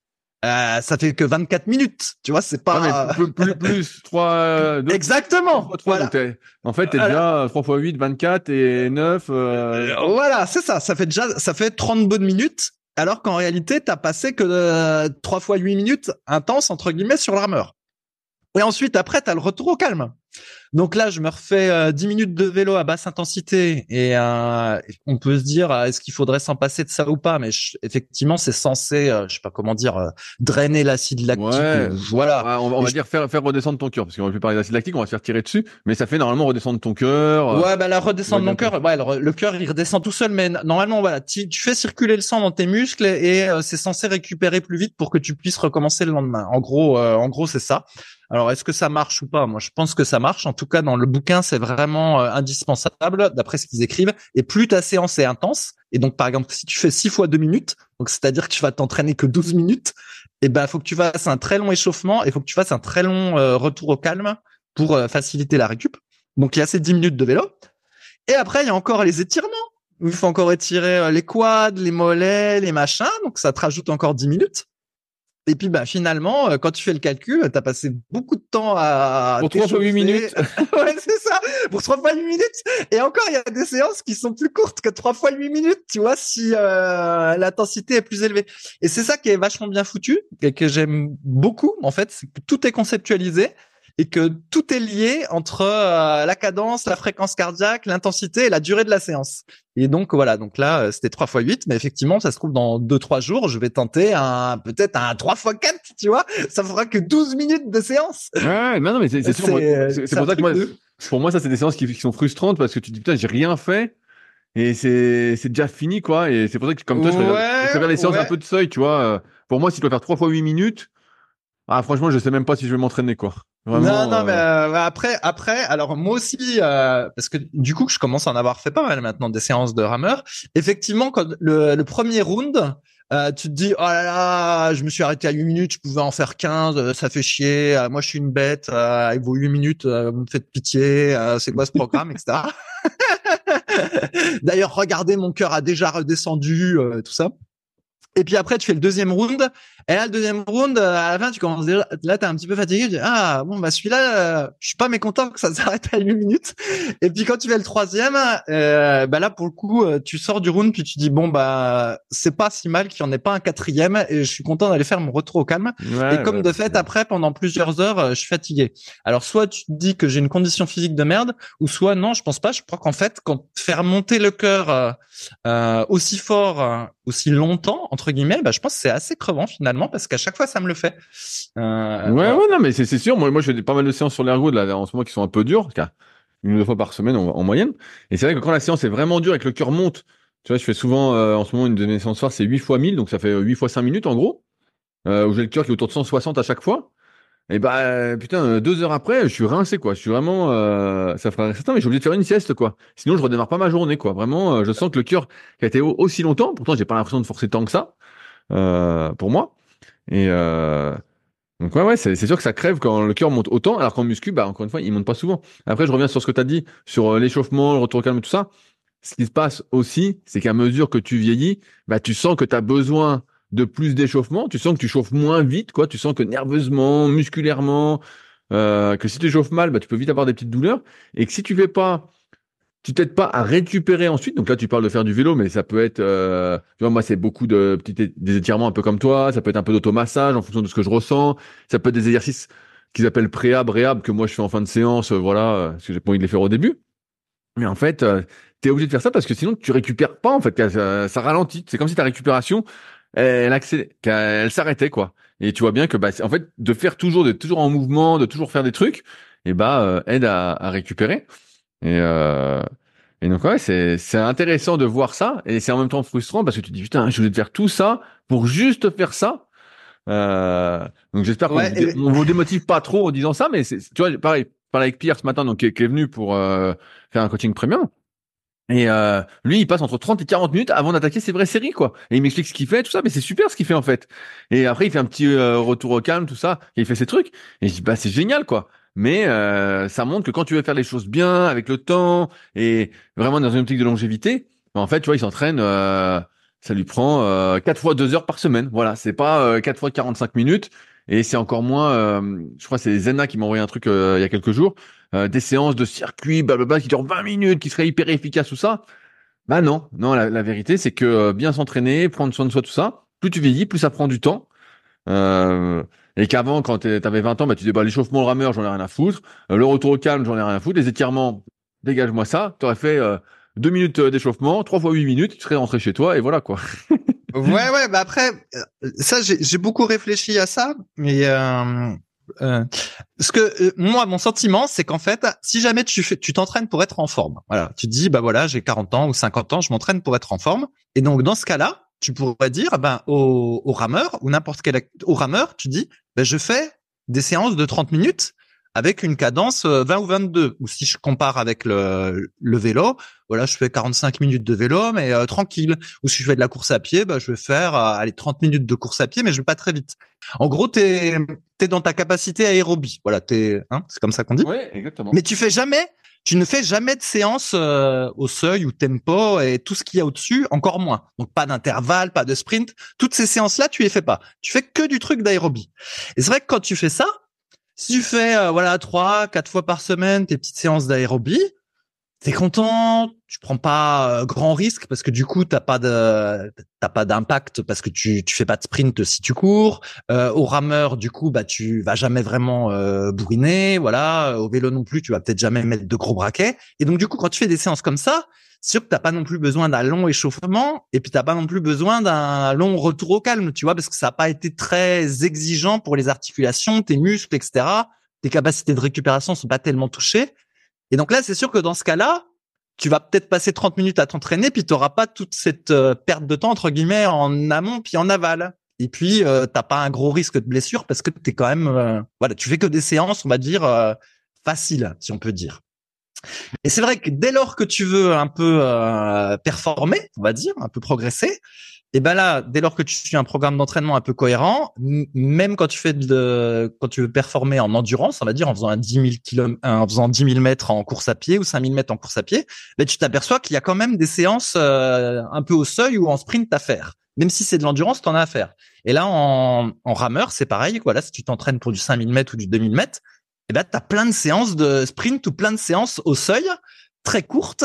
S2: Euh, ça fait que 24 minutes, tu vois, c'est pas.
S1: plus, plus, plus 3,
S2: euh, Exactement. 3,
S1: voilà. en fait, t'es déjà 3 fois 8, 24 et 9. Euh...
S2: Voilà, c'est ça. Ça fait déjà, ça fait 30 bonnes minutes. Alors qu'en réalité, t'as passé que 3 fois 8 minutes intenses, entre guillemets, sur l'armeur. Et ensuite, après, t'as le retour au calme. Donc là, je me refais euh, 10 minutes de vélo à basse intensité et euh, on peut se dire euh, est-ce qu'il faudrait s'en passer de ça ou pas? Mais effectivement, c'est censé, euh, je sais pas comment dire, euh, drainer l'acide lactique.
S1: Ouais, voilà. on, va dire faire, faire redescendre ton cœur parce qu'on va plus parler d'acide lactique, on va se faire tirer dessus, mais ça fait normalement redescendre ton cœur.
S2: Ouais, bah la redescendre mon cœur, ouais, le, cœur il redescend tout seul, mais normalement voilà, tu, tu fais circuler le sang dans tes muscles et, c'est censé récupérer plus vite pour que tu puisses recommencer le lendemain. En gros, en gros c'est ça. Alors, est-ce que ça marche ou pas? Moi, je pense que ça marche. En tout cas, dans le bouquin, c'est vraiment euh, indispensable, d'après ce qu'ils écrivent. Et plus ta séance est intense, et donc, par exemple, si tu fais 6 fois 2 minutes, donc c'est-à-dire que tu vas t'entraîner que 12 minutes, et eh ben, faut que tu fasses un très long échauffement et faut que tu fasses un très long euh, retour au calme pour euh, faciliter la récup. Donc, il y a ces 10 minutes de vélo. Et après, il y a encore les étirements. Il faut encore étirer les quads, les mollets, les machins. Donc, ça te rajoute encore 10 minutes. Et puis bah finalement, euh, quand tu fais le calcul, tu as passé beaucoup de temps à
S1: pour 3 fois 8 minutes.
S2: ouais, c'est ça, pour 3 fois 8 minutes. Et encore, il y a des séances qui sont plus courtes que 3 fois 8 minutes, tu vois, si euh, l'intensité est plus élevée. Et c'est ça qui est vachement bien foutu et que j'aime beaucoup en fait, c'est que tout est conceptualisé et que tout est lié entre euh, la cadence, la fréquence cardiaque, l'intensité et la durée de la séance. Et donc voilà, donc là euh, c'était 3 fois 8, mais effectivement ça se trouve dans 2-3 jours, je vais tenter un peut-être un 3 fois 4, tu vois, ça fera que 12 minutes de séance.
S1: Ouais, mais non mais c'est sûr, c'est pour ça que moi, pour moi ça c'est des séances qui, sont frustrantes parce que tu te dis putain j'ai rien fait et c'est c'est déjà fini quoi et c'est pour ça que comme toi je regarde, les séances un peu de seuil, tu vois. Euh, pour moi si tu dois faire 3 fois 8 minutes, ah franchement je sais même pas si je vais m'entraîner quoi
S2: non, non, mais euh, après, après, alors moi aussi, euh, parce que du coup, je commence à en avoir fait pas mal maintenant des séances de rameur. Effectivement, quand le, le premier round, euh, tu te dis oh là là, je me suis arrêté à 8 minutes, je pouvais en faire 15, ça fait chier. moi, je suis une bête. avec vos 8 minutes, vous me faites pitié. c'est quoi ce programme, etc. D'ailleurs, regardez, mon cœur a déjà redescendu, tout ça. Et puis après, tu fais le deuxième round. Et là, le deuxième round, euh, à la fin, tu commences déjà, là, t'es un petit peu fatigué. Tu dis, ah, bon, bah, celui-là, euh, je suis pas mécontent que ça s'arrête à 8 minutes. Et puis quand tu fais le troisième, euh, bah là, pour le coup, euh, tu sors du round, puis tu dis, bon, bah, c'est pas si mal qu'il n'y en ait pas un quatrième. Et je suis content d'aller faire mon retour au calme. et comme de fait, après, pendant plusieurs heures, je suis fatigué. Alors, soit tu te dis que j'ai une condition physique de merde, ou soit non, je pense pas. Je crois qu'en fait, quand faire monter le cœur aussi fort, aussi longtemps, entre guillemets, bah, je pense que c'est assez crevant finalement parce qu'à chaque fois ça me le fait.
S1: Euh, ouais, ouais, non, mais c'est sûr. Moi, moi, je fais pas mal de séances sur l'ergo là en ce moment qui sont un peu dures, une ou deux fois par semaine en, moyenne. Et c'est vrai que quand la séance est vraiment dure et que le cœur monte, tu vois, je fais souvent euh, en ce moment une de mes séances soir, c'est 8 fois 1000, donc ça fait 8 fois 5 minutes en gros, euh, où j'ai le cœur qui est autour de 160 à chaque fois. Et bah putain, deux heures après, je suis rincé quoi. Je suis vraiment, euh, ça fera certain, mais j'ai oublié de faire une sieste quoi. Sinon, je redémarre pas ma journée quoi. Vraiment, euh, je sens que le cœur qui a été aussi longtemps, pourtant j'ai pas l'impression de forcer tant que ça euh, pour moi. Et euh, donc ouais, ouais, c'est sûr que ça crève quand le cœur monte autant, alors qu'en muscu, bah encore une fois, il monte pas souvent. Après, je reviens sur ce que tu as dit sur euh, l'échauffement, le retour calme, tout ça. Ce qui se passe aussi, c'est qu'à mesure que tu vieillis, bah tu sens que tu as besoin de plus d'échauffement, tu sens que tu chauffes moins vite, quoi. Tu sens que nerveusement, musculairement, euh, que si tu chauffes mal, bah, tu peux vite avoir des petites douleurs, et que si tu fais pas, tu t'aides pas à récupérer ensuite. Donc là, tu parles de faire du vélo, mais ça peut être, euh, tu vois, moi, c'est beaucoup de petits des étirements un peu comme toi. Ça peut être un peu d'automassage en fonction de ce que je ressens. Ça peut être des exercices qu'ils appellent préhab, réhab, que moi je fais en fin de séance, euh, voilà, euh, parce que j'ai pas envie de les faire au début. Mais en fait, euh, tu es obligé de faire ça parce que sinon tu récupères pas en fait, ça, ça ralentit. C'est comme si ta récupération elle, elle s'arrêtait quoi. Et tu vois bien que bah, en fait, de faire toujours, de toujours en mouvement, de toujours faire des trucs, et eh bah aide à, à, récupérer. Et, euh, et donc ouais, c'est c'est intéressant de voir ça, et c'est en même temps frustrant parce que tu te dis putain, je voulais faire tout ça pour juste faire ça. Euh, donc j'espère qu'on vous, vous démotive pas trop en disant ça, mais tu vois, pareil, parler avec Pierre ce matin, donc qui, est, venu pour euh, faire un coaching premium. Et euh, lui, il passe entre 30 et 40 minutes avant d'attaquer ses vraies séries, quoi. Et il m'explique ce qu'il fait, tout ça, mais c'est super ce qu'il fait en fait. Et après, il fait un petit euh, retour au calme, tout ça, et il fait ses trucs. Et je dis, bah c'est génial, quoi. Mais euh, ça montre que quand tu veux faire les choses bien, avec le temps, et vraiment dans une optique de longévité, bah, en fait, tu vois, il s'entraîne, euh, ça lui prend euh, 4 fois 2 heures par semaine. Voilà, c'est pas euh, 4 fois 45 minutes. Et c'est encore moins, euh, je crois que c'est Zena qui m'a envoyé un truc euh, il y a quelques jours, euh, des séances de circuit, blablabla, qui durent 20 minutes, qui seraient hyper efficaces, tout ça. Bah non, non, la, la vérité, c'est que euh, bien s'entraîner, prendre soin de soi, tout ça, plus tu vieillis, plus ça prend du temps. Euh, et qu'avant, quand t'avais 20 ans, bah, tu disais, bah, l'échauffement, le rameur, j'en ai rien à foutre. Euh, le retour au calme, j'en ai rien à foutre. Les étirements, dégage-moi ça. T'aurais fait euh, deux minutes euh, d'échauffement, trois fois huit minutes, tu serais rentré chez toi, et voilà, quoi.
S2: Ouais, ouais, bah après, euh, ça, j'ai beaucoup réfléchi à ça, mais euh, parce que moi, mon sentiment, c'est qu'en fait, si jamais tu fais, tu t'entraînes pour être en forme, voilà, tu te dis, bah voilà, j'ai 40 ans ou 50 ans, je m'entraîne pour être en forme, et donc dans ce cas-là, tu pourrais dire, ben au, au rameur ou n'importe quel au rameur, tu dis, ben je fais des séances de 30 minutes avec une cadence euh, 20 ou 22. Ou si je compare avec le, le vélo, voilà, je fais 45 minutes de vélo, mais euh, tranquille. Ou si je fais de la course à pied, bah, je vais faire euh, allez 30 minutes de course à pied, mais je vais pas très vite. En gros, t'es es dans ta capacité aérobie. Voilà, t'es, hein, c'est comme ça qu'on dit.
S1: Ouais, exactement.
S2: Mais tu fais jamais, tu ne fais jamais de séance euh, au seuil ou tempo et tout ce qu'il y a au-dessus, encore moins. Donc pas d'intervalle, pas de sprint. Toutes ces séances-là, tu les fais pas. Tu fais que du truc d'aérobie. Et c'est vrai que quand tu fais ça, si tu fais euh, voilà trois, quatre fois par semaine tes petites séances d'aérobie, t'es content, tu prends pas euh, grand risque parce que du coup t'as pas de t'as pas d'impact parce que tu tu fais pas de sprint si tu cours. Euh, au rameur du coup bah tu vas jamais vraiment euh, bourriner, voilà. Au vélo non plus tu vas peut-être jamais mettre de gros braquets. Et donc du coup quand tu fais des séances comme ça, sûr que t'as pas non plus besoin d'un long échauffement et puis t'as pas non plus besoin d'un long retour au calme, tu vois, parce que ça a pas été très exigeant pour les articulations, tes muscles, etc. Tes capacités de récupération sont pas tellement touchées. Et donc là, c'est sûr que dans ce cas-là, tu vas peut-être passer 30 minutes à t'entraîner, puis tu n'auras pas toute cette euh, perte de temps, entre guillemets, en amont puis en aval. Et puis, euh, t'as pas un gros risque de blessure parce que tu es quand même... euh, voilà, tu fais que des séances, on va dire, euh, faciles, si on peut dire. Et c'est vrai que dès lors que tu veux un peu performer, on va dire, un peu progresser, et ben là, dès lors que tu suis un programme d'entraînement un peu cohérent, même quand tu fais de, quand tu veux performer en endurance, on va dire en faisant un 10 000 km, en faisant 10 000 mètres en course à pied ou 5 000 mètres en course à pied, ben tu t'aperçois qu'il y a quand même des séances euh, un peu au seuil ou en sprint à faire. Même si c'est de l'endurance, t'en as à faire. Et là, en, en rameur, c'est pareil. Voilà, si tu t'entraînes pour du 5 000 mètres ou du 2 000 mètres, eh ben t'as plein de séances de sprint ou plein de séances au seuil, très courtes,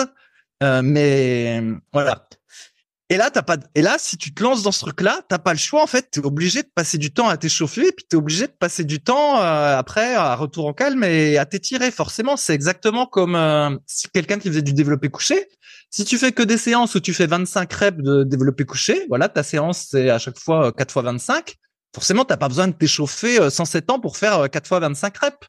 S2: euh, mais voilà. Et là, t'as pas. Et là, si tu te lances dans ce truc-là, t'as pas le choix. En fait, t'es obligé de passer du temps à t'échauffer, et puis t'es obligé de passer du temps euh, après à retour en calme et à t'étirer. Forcément, c'est exactement comme euh, si quelqu'un qui faisait du développé couché. Si tu fais que des séances où tu fais 25 reps de développé couché, voilà, ta séance c'est à chaque fois euh, 4 fois 25. Forcément, t'as pas besoin de t'échauffer euh, 107 ans pour faire euh, 4 fois 25 reps.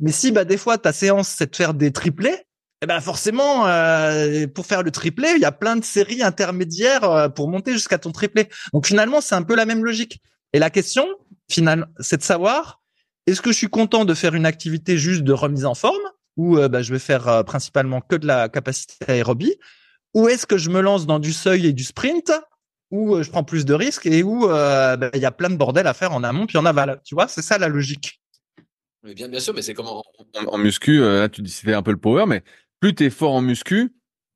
S2: Mais si bah des fois ta séance c'est de faire des triplés, eh ben forcément, euh, pour faire le triplé, il y a plein de séries intermédiaires euh, pour monter jusqu'à ton triplé. Donc finalement, c'est un peu la même logique. Et la question, finale, c'est de savoir est-ce que je suis content de faire une activité juste de remise en forme, ou euh, bah, je vais faire euh, principalement que de la capacité aérobie, ou est-ce que je me lance dans du seuil et du sprint, où euh, je prends plus de risques et où bah, il y a plein de bordel à faire en amont puis en aval. Tu vois, c'est ça la logique.
S3: Mais bien, bien sûr, mais c'est comme en-
S1: muscu, euh, là tu dis un peu le power, mais plus tu fort en muscu,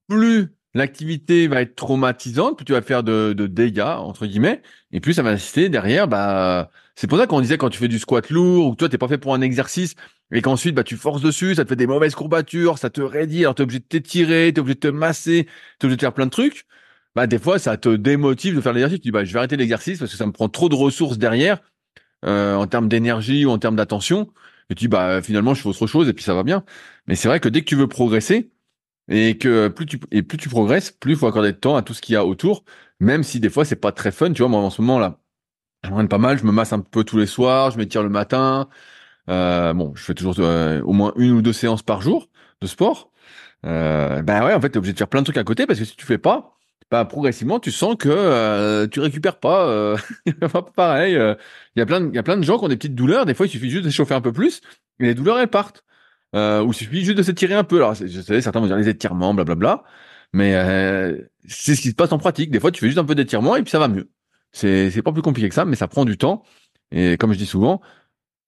S1: plus l'activité va être traumatisante, plus tu vas faire de, dégâts, entre guillemets, et plus ça va nécessiter derrière, bah, c'est pour ça qu'on disait quand tu fais du squat lourd, ou que toi t'es pas fait pour un exercice, et qu'ensuite bah, tu forces dessus, ça te fait des mauvaises courbatures, ça te raidit, alors t'es obligé de t'étirer, t'es obligé de te masser, t'es obligé de faire plein de trucs, bah des fois ça te démotive de faire l'exercice, tu dis bah je vais arrêter l'exercice parce que ça me prend trop de ressources derrière, euh, en termes d'énergie ou en termes d'attention, et tu dis bah finalement je fais autre chose et puis ça va bien. Mais c'est vrai que dès que tu veux progresser et que plus tu et plus tu progresses, plus il faut accorder de temps à tout ce qu'il y a autour, même si des fois c'est pas très fun. Tu vois moi en ce moment là, je m'entraîne pas mal, je me masse un peu tous les soirs, je m'étire le matin. Euh, bon, je fais toujours euh, au moins une ou deux séances par jour de sport. Euh, ben ouais, en fait, t'es obligé de faire plein de trucs à côté parce que si tu fais pas, bah progressivement, tu sens que euh, tu récupères pas. Euh, pareil. euh, Il y a plein, de, y a plein de gens qui ont des petites douleurs. Des fois, il suffit juste de chauffer un peu plus et les douleurs elles partent. Euh, ou il suffit juste de s'étirer un peu. Alors, je sais, certains vont dire les étirements, blablabla. Mais euh, c'est ce qui se passe en pratique. Des fois, tu fais juste un peu d'étirement et puis ça va mieux. C'est c'est pas plus compliqué que ça, mais ça prend du temps. Et comme je dis souvent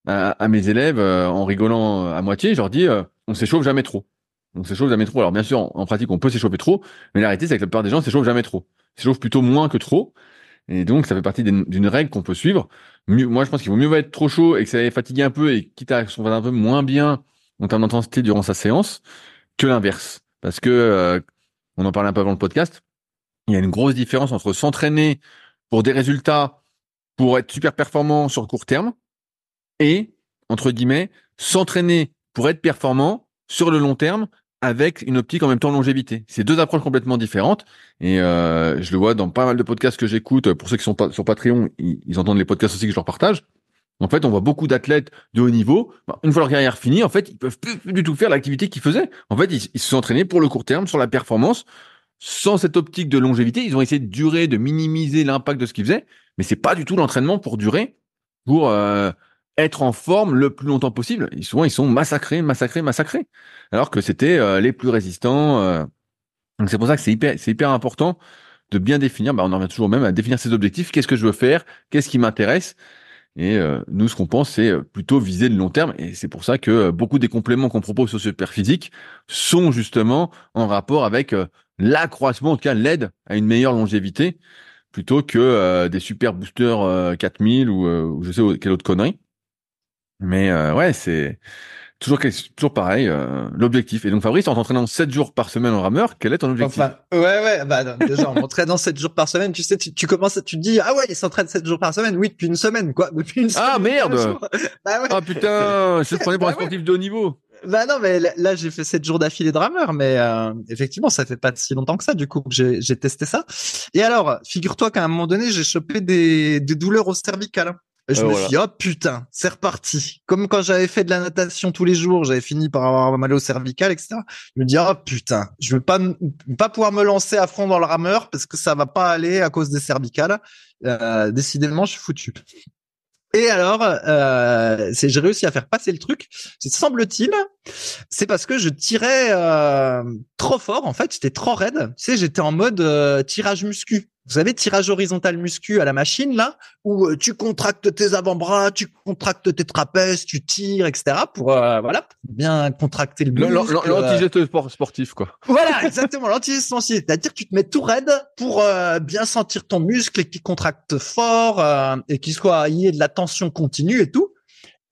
S1: à, à mes élèves, euh, en rigolant à moitié, je leur dis euh, on s'échauffe jamais trop. On s'échauffe jamais trop. Alors bien sûr, en, pratique, on peut s'échauffer trop, mais la réalité, c'est que la plupart des gens s'échauffent jamais trop. S'échauffent plutôt moins que trop. Et donc, ça fait partie d'une règle qu'on peut suivre. Moi, je pense qu'il vaut mieux être trop chaud et que ça ait fatigué un peu et quitte à qu'on va un peu moins bien en termes d'intensité durant sa séance que l'inverse. Parce que, euh, on en parlait un peu avant le podcast, il y a une grosse différence entre s'entraîner pour des résultats, pour être super performant sur le court terme, et, entre guillemets, s'entraîner pour être performant sur le long terme avec une optique en même temps longévité. C'est deux approches complètement différentes. Et euh, je le vois dans pas mal de podcasts que j'écoute. Pour ceux qui sont pas sur Patreon, ils, entendent les podcasts aussi que je leur partage. En fait, on voit beaucoup d'athlètes de haut niveau. Bah, Une fois leur carrière finie, en fait, ils peuvent plus, plus du tout faire l'activité qu'ils faisaient. En fait, ils, ils se sont entraînés pour le court terme, sur la performance, sans cette optique de longévité. Ils ont essayé de durer, de minimiser l'impact de ce qu'ils faisaient, mais c'est pas du tout l'entraînement pour durer, pour euh, être en forme le plus longtemps possible. Et souvent, ils sont massacrés, massacrés, massacrés. Alors que c'était euh, les plus résistants. euh. Donc c'est pour ça que c'est hyper, c'est hyper important de bien définir. Bah, on en revient toujours même à définir ses objectifs. Qu'est-ce que je veux faire? Qu'est-ce qui m'intéresse? Et euh, nous, ce qu'on pense, c'est euh, plutôt viser le long terme. Et c'est pour ça que euh, beaucoup des compléments qu'on propose sur Super Physique sont justement en rapport avec euh, l'accroissement, en tout cas l'aide à une meilleure longévité, plutôt que des super boosters euh, 4000 ou, ou je sais quelle autre connerie. Mais euh, ouais, c'est toujours toujours pareil, euh, l'objectif. Et donc Fabrice, en t'entraînant 7 jours par semaine en rameur, quel est ton objectif?
S2: Enfin, ouais, ouais, bah, non, déjà, en m'entraînant 7 jours par semaine, tu sais, tu, tu commences, tu te dis, ah ouais, il s'entraîne 7 jours par semaine. Oui, depuis une semaine, quoi. Depuis une
S1: Ah,
S2: semaine.
S1: merde
S2: quinze jours. Bah ouais.
S1: Ah putain, je te prenais pour un
S2: Bah ouais.
S1: sportif de haut niveau.
S2: Bah non, mais là, j'ai fait 7 jours d'affilée de rameur, mais euh, effectivement, ça fait pas si longtemps que ça, du coup, que j'ai j'ai testé ça. Et alors, figure-toi qu'à un moment donné, j'ai chopé des, des douleurs au cervical. Et je
S1: Ah,
S2: me
S1: voilà.
S2: suis dit, oh putain, c'est reparti. Comme quand j'avais fait de la natation tous les jours, j'avais fini par avoir mal au cervical, etc. Je me dis, oh putain, je vais pas, pas pouvoir me lancer à fond dans le rameur parce que ça va pas aller à cause des cervicales. Euh, décidément, je suis foutu. Et alors, euh, c'est j'ai réussi à faire passer le truc. C'est semble-t-il, c'est parce que je tirais euh, trop fort. En fait, j'étais trop raide. Tu sais, j'étais en mode euh, tirage muscu. Vous savez, tirage horizontal muscu à la machine là, où euh, tu contractes tes avant-bras, tu contractes tes trapèzes, tu tires, etc. Pour euh, voilà, pour bien contracter le muscle. euh,
S1: L'antigeste sport- sportif, quoi.
S2: voilà, exactement, l'anti-sensible. C'est-à-dire que tu te mets tout raide pour euh, bien sentir ton muscle et qu'il contracte fort euh, et qu'il soit il y ait de la tension continue et tout.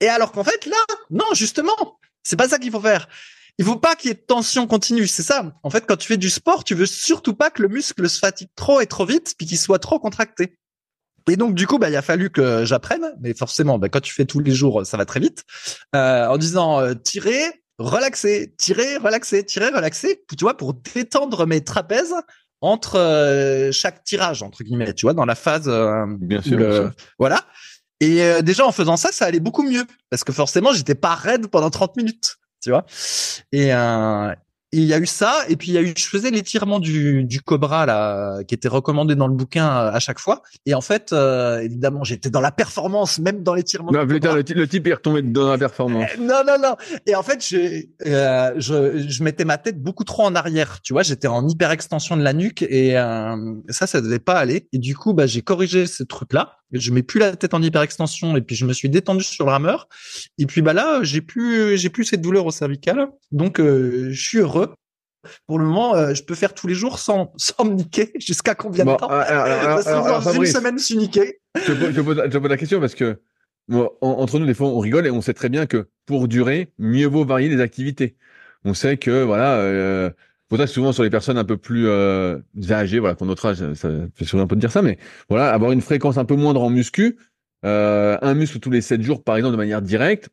S2: Et alors qu'en fait, là, non, justement, c'est pas ça qu'il faut faire. Il faut pas qu'il y ait de tension continue, c'est ça. En fait, quand tu fais du sport, tu veux surtout pas que le muscle se fatigue trop et trop vite, puis qu'il soit trop contracté. Et donc, du coup, bah, il a fallu que j'apprenne, mais forcément, bah, quand tu fais tous les jours, ça va très vite, euh, en disant euh, tirer, relaxer, tirer, relaxer, tirer, relaxer, tu vois, pour détendre mes trapèzes entre euh, chaque tirage, entre guillemets, tu vois, dans la phase euh,
S1: Bien sûr.
S2: le-
S1: bien sûr.
S2: voilà. Et euh, déjà en faisant ça, ça allait beaucoup mieux parce que forcément, j'étais pas raide pendant 30 minutes, tu vois. Et euh, il y a eu ça et puis il y a eu je faisais l'étirement du du cobra là qui était recommandé dans le bouquin euh, à chaque fois et en fait euh, évidemment, j'étais dans la performance même dans l'étirement
S1: Non, putain, le, le type est retombé dans la performance.
S2: Non, non, non. Et en fait, je, euh, je, je mettais ma tête beaucoup trop en arrière. Tu vois, j'étais en hyper extension de la nuque et euh, ça, ça devait pas aller. Et du coup, bah, j'ai corrigé ce truc-là. Je mets plus la tête en hyper extension et puis je me suis détendu sur le rameur. Et puis bah là, j'ai plus, j'ai plus cette douleur au cervical. Donc, euh, je suis heureux. Pour le moment, euh, je peux faire tous les jours sans, sans me niquer. Jusqu'à combien
S1: Bon,
S2: de temps?
S1: alors, alors,
S2: Parce dans une semaine, je suis niqué.
S1: je te pose- je te pose, je te pose la question parce que en- entre nous, des fois, on rigole et on sait très bien que pour durer, mieux vaut varier les activités. On sait que voilà, euh, ça que souvent sur les personnes un peu plus euh, âgées, voilà, pour notre âge, ça fait sourire un peu de dire ça, mais voilà, avoir une fréquence un peu moindre en muscu, euh, un muscle tous les 7 jours, par exemple, de manière directe.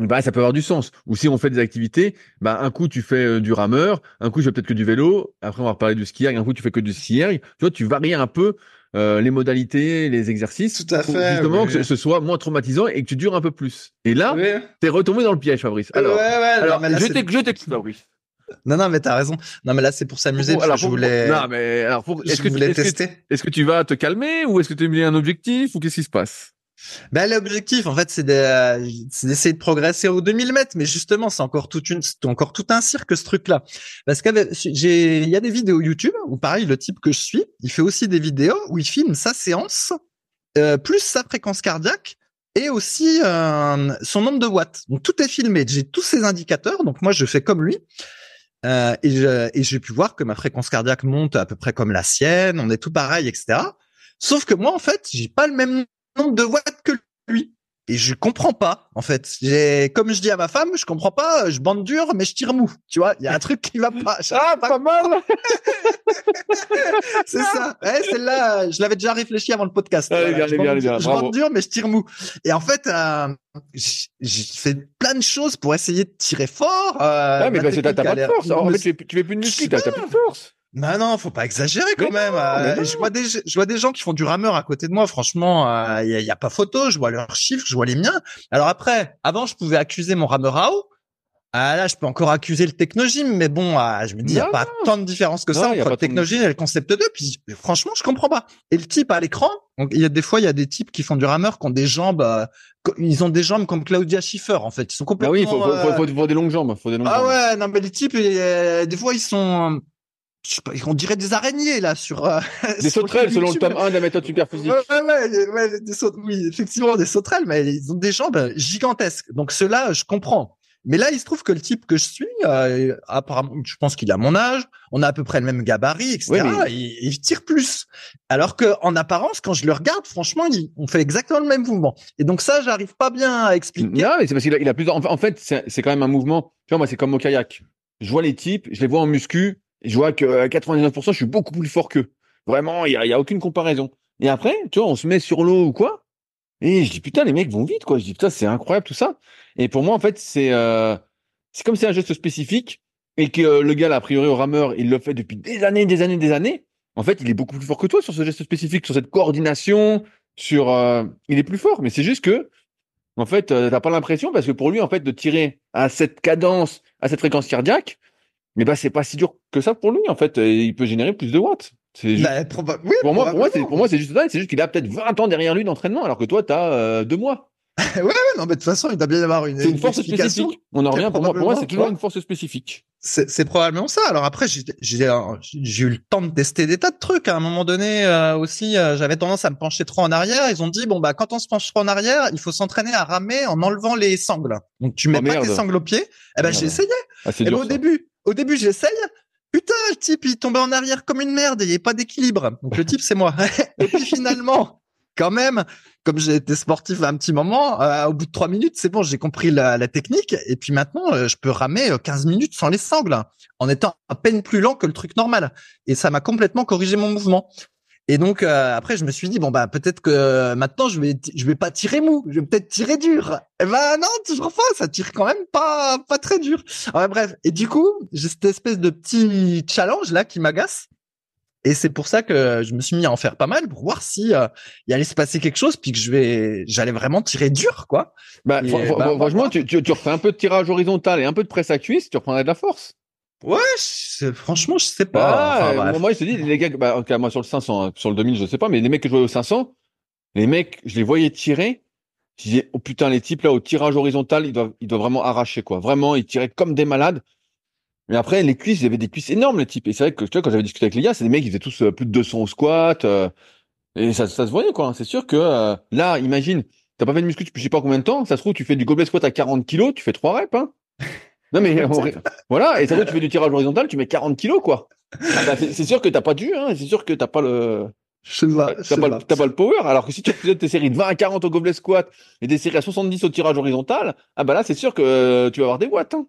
S1: Bah, ça peut avoir du sens. Ou si on fait des activités, bah, un coup tu fais euh, du rameur, un coup je fais peut-être que du vélo, après on va reparler du ski un coup tu fais que du ski. Tu vois, tu varies un peu euh, les modalités, les exercices,
S2: Tout à
S1: pour
S2: fait,
S1: justement
S2: oui.
S1: que ce, soit moins traumatisant et que tu dures un peu plus. Et là,
S2: Ouais,
S1: t'es retombé dans le piège, Fabrice. Alors,
S2: ouais, ouais. non,
S1: alors
S2: mais là,
S1: je t'écoute, Fabrice.
S2: Non, non, mais t'as raison. Non, mais là, c'est pour s'amuser. parce
S1: alors,
S2: que je voulais,
S1: non, mais alors, pour- est-ce que, tu- que,
S2: tester.
S1: est-ce que tu vas te calmer ou est-ce que tu as mis un objectif ou qu'est-ce qui se passe?
S2: Ben, l'objectif, en fait, c'est de- c'est d'essayer de progresser aux 2000 mètres, mais justement, c'est encore toute une, c'est encore tout un cirque, ce truc-là. Parce que j'ai, il y a des vidéos YouTube où, pareil, le type que je suis, il fait aussi des vidéos où il filme sa séance, euh, plus sa fréquence cardiaque, et aussi euh, son nombre de watts. Donc, tout est filmé. J'ai tous ces indicateurs. Donc, moi, je fais comme lui. Euh, et je- et j'ai pu voir que ma fréquence cardiaque monte à peu près comme la sienne. On est tout pareil, etc. Sauf que moi, en fait, j'ai pas le même nombre de watts que lui. Et je comprends pas, en fait. J'ai, comme je dis à ma femme, je comprends pas, je bande dur, mais je tire mou. Tu vois, il y a un truc qui va pas.
S1: Ah, pas mal.
S2: C'est ça. Ouais, celle-là, je l'avais déjà réfléchi avant le podcast.
S1: Ah, est bien,
S2: je
S1: bien,
S2: bande-
S1: bien.
S2: je bande dur, mais je tire mou. Et en fait, euh, j'ai fait plein de choses pour essayer de tirer fort. Euh,
S1: Ah, mais
S2: ma
S1: parce que t'as pas de force. En fait, tu fais, plus de muscu, t'as plus de force.
S2: Non, non, faut pas exagérer quand
S1: Mais
S2: même.
S1: non,
S2: Euh,
S1: non.
S2: je vois des, je vois des gens qui font du rameur à côté de moi. Franchement, il y, a, y a pas photo. Je vois leurs chiffres, je vois les miens. Alors après, avant, je pouvais accuser mon rameur à eau. Ah là, je peux encore accuser le Technogym, mais bon, ah, je me dis, il y a
S1: Non,
S2: pas tant de différence que ça entre le Technogym et le Concept 2. Puis franchement, je comprends pas. Et le type à l'écran, donc il y a des fois, il y a des types qui font du rameur qui ont des jambes, euh, ils ont des jambes comme Claudia Schiffer en fait. Ils sont
S1: Ah
S2: complètement.
S1: oui, faut, faut,
S2: euh,
S1: faut, faut, faut des longues jambes. Faut des longues
S2: ah
S1: jambes.
S2: ouais, non mais les types, euh, des fois ils sont, on dirait des araignées là sur. euh,
S1: Des
S2: sur
S1: sauterelles selon le tome 1 de la méthode super physique.
S2: Ouais, ouais, ouais, des saut- oui, effectivement, des sauterelles, mais ils ont des jambes gigantesques. Donc ceux-là, je comprends. Mais là, il se trouve que le type que je suis, euh, apparemment, je pense qu'il a mon âge, on a à peu près le même gabarit, etc.
S1: Oui, mais-
S2: il, il tire plus. Alors que en apparence, quand je le regarde, franchement, il- on fait exactement le même mouvement. Et donc ça, j'arrive pas bien à expliquer.
S1: Non, mais c'est parce qu'il a, il a plus. En fait- c'est quand même un mouvement. Tu vois, moi, c'est comme au kayak. Je vois les types, je les vois en muscu, je vois que à 99%, je suis beaucoup plus fort qu'eux. Vraiment, il y a, y a aucune comparaison. Et après, tu vois, on se met sur l'eau ou quoi, et je dis putain, les mecs vont vite, quoi. Je dis putain, c'est incroyable tout ça. Et pour moi, en fait, c'est euh, comme c'est un geste spécifique et que euh, le gars, a priori, au rameur, il le fait depuis des années, des années, des années. En fait, il est beaucoup plus fort que toi sur ce geste spécifique, sur cette coordination, sur. euh, il est plus fort, mais c'est juste que en fait, euh, t'as pas l'impression parce que pour lui, en fait, de tirer à cette cadence, à cette fréquence cardiaque, mais bah c'est pas si dur que ça pour lui. En fait, il peut générer plus de watts. Juste-
S2: Bah, proba- oui,
S1: pour moi, pour moi, c'est pour moi, c'est juste ça. C'est juste qu'il a peut-être 20 ans derrière lui d'entraînement, alors que toi, t'as euh, deux mois.
S2: ouais, ouais, non, mais de toute façon, il doit bien y avoir une,
S1: C'est une force spécifique. On en revient. Pour moi, pour moi, c'est toujours une force spécifique.
S2: C'est c'est probablement ça. Alors après, j'ai j'ai j'ai eu le temps de tester des tas de trucs. À un moment donné euh, aussi, euh, j'avais tendance à me pencher trop en arrière. Ils ont dit bon bah quand on se penche trop en arrière, il faut s'entraîner à ramer en enlevant les sangles. Donc tu mets
S1: Oh,
S2: pas
S1: merde.
S2: tes sangles au pied. Eh ben j'ai essayé.
S1: Ah,
S2: Et ben, au
S1: ça.
S2: début, au début j'essaye. Putain, le type il tombait en arrière comme une merde il n'y avait pas d'équilibre. Donc le type c'est moi. et puis finalement, quand même, comme j'ai été sportif un petit moment, euh, au bout de trois minutes, c'est bon, j'ai compris la, technique. Et puis maintenant, euh, je peux ramer euh, 15 minutes sans les sangles, en étant à peine plus lent que le truc normal. Et ça m'a complètement corrigé mon mouvement. Et donc euh, après, je me suis dit bon bah peut-être que euh, maintenant je vais je vais pas tirer mou, je vais peut-être tirer dur. Et ben non, toujours pas, ça tire quand même pas pas très dur. Ouais, bref. Et du coup, j'ai cette espèce de petit challenge là qui m'agace. Et c'est pour ça que je me suis mis à en faire pas mal pour voir si euh, il allait se passer quelque chose puis que je vais j'allais vraiment tirer dur quoi.
S1: Bah,
S2: Et, bah,
S1: franchement,
S2: bah,
S1: tu, tu, tu refais un peu de tirage horizontal et un peu de presse à cuisse, tu reprendrais de la force.
S2: Ouais, franchement, je sais pas.
S1: Ah,
S2: Enfin,
S1: moi, je te dis, les gars, bah, ok, moi, sur le 500, hein, sur le 2000, je sais pas, mais les mecs que je voyais au 500, les mecs, je les voyais tirer. Je disais, oh putain, les types là, au tirage horizontal, ils doivent, ils doivent vraiment arracher, quoi. Vraiment, ils tiraient comme des malades. Mais après, les cuisses, ils avaient des cuisses énormes, les types. Et c'est vrai que, tu vois, quand j'avais discuté avec les gars, c'est des mecs, ils faisaient tous euh, plus de 200 au squat, euh, et ça, ça se voyait, quoi. C'est sûr que, euh, là, imagine, t'as pas fait de muscu depuis je sais pas combien de temps, ça se trouve, tu fais du gobelet squat à 40 kilos, tu fais trois reps, hein. Non, mais, on- voilà, et ça trouve, tu fais du tirage horizontal, tu mets 40 kilos, quoi. Ah bah, c'est sûr que t'as pas dû, hein, c'est sûr que t'as pas le,
S2: Je sais pas. je
S1: t'as pas,
S2: pas.
S1: le- power. Alors que si tu faisais tes séries de 20 à 40 au gobelet squat et des séries à 70 au tirage horizontal, ah bah là, c'est sûr que euh, tu vas avoir des watts, hein.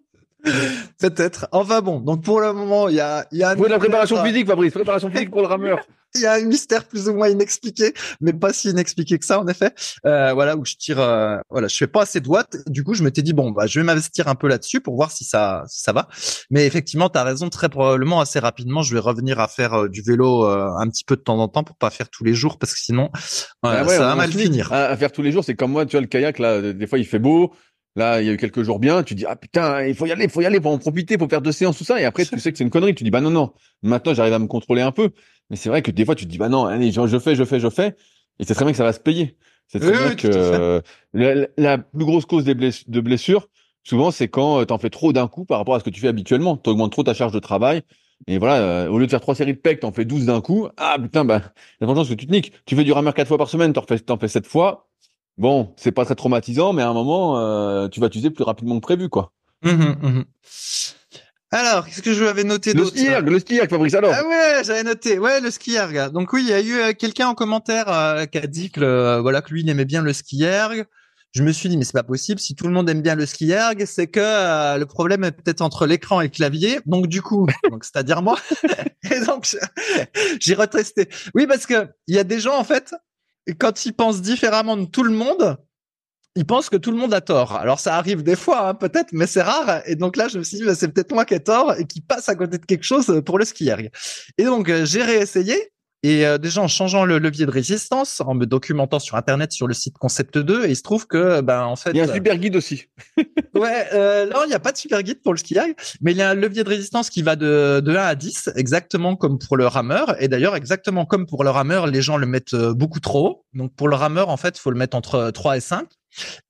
S2: Peut-être. Enfin bon, donc pour le moment, il y a, il y a
S1: la préparation physique, Fabrice, préparation physique pour le rameur.
S2: Il y a un mystère plus ou moins inexpliqué, mais pas si inexpliqué que ça en effet. Euh, voilà où je tire, euh, voilà, je fais pas assez de watts. Du coup, je m'étais dit bon, bah, je vais m'investir un peu là-dessus pour voir si ça, si ça va. Mais effectivement, tu as raison. Très probablement, assez rapidement, je vais revenir à faire euh, du vélo euh, un petit peu de temps en temps pour pas faire tous les jours parce que sinon, euh,
S1: Ah ouais,
S2: ça va mal finir.
S1: À, à faire tous les jours, c'est comme moi, tu vois, le kayak, là, des fois, il fait beau. Là, il y a eu quelques jours bien. Tu dis, ah putain, il faut y aller, il faut y aller, faut en profiter, faut faire deux séances, tout ça. Et après, tu sais que c'est une connerie. Tu dis, bah non, non. Maintenant, j'arrive à me contrôler un peu. Mais c'est vrai que des fois, tu te dis, bah non, allez, je, je fais, je fais, je fais. Et c'est très bien que ça va se payer. C'est
S2: Oui,
S1: très bien
S2: oui,
S1: que euh, la, la plus grosse cause des bless- de blessures, souvent, c'est quand tu en fais trop d'un coup par rapport à ce que tu fais habituellement. Tu augmentes trop ta charge de travail. Et voilà, euh, au lieu de faire trois séries de pecs, t'en fais 12 d'un coup. Ah putain, bah, il y a de chance que tu te niques. Tu fais du rameur quatre fois par semaine, t'en fais, t'en fais sept fois. Bon, c'est pas très traumatisant, mais à un moment, euh, tu vas t'user plus rapidement que prévu, quoi.
S2: Mhm, mhm. Alors, qu'est-ce que je avais noté
S1: Le
S2: d'autre
S1: ski erg, le ski erg, Fabrice, alors.
S2: Ah ouais, j'avais noté. Ouais, le ski erg. Donc oui, il y a eu euh, quelqu'un en commentaire euh, qui a dit que le- voilà que lui il aimait bien le ski erg. Je me suis dit mais c'est pas possible. Si tout le monde aime bien le ski erg, c'est que euh, le problème est peut-être entre l'écran et le clavier. Donc du coup, donc c'est-à-dire moi. et donc j'ai retesté. Oui, parce que il y a des gens en fait quand ils pensent différemment de tout le monde, ils pensent que tout le monde a tort. Alors ça arrive des fois, hein, peut-être, mais c'est rare. Et donc là, je me suis dit, bah, c'est peut-être moi qui ai tort et qui passe à côté de quelque chose pour le ski erg. Et donc euh, j'ai réessayé. Et euh, déjà en changeant le levier de résistance, en me documentant sur internet sur le site Concept 2, et il se trouve que ben en fait
S1: Il y a un super guide aussi.
S2: Ouais, euh, non, il n'y a pas de super guide pour le ski erg, mais il y a un levier de résistance qui va de, de 1 à 10, exactement comme pour le rameur. Et d'ailleurs, exactement comme pour le rameur, les gens le mettent euh, beaucoup trop haut. Donc pour le rameur, en fait, il faut le mettre entre 3 et 5.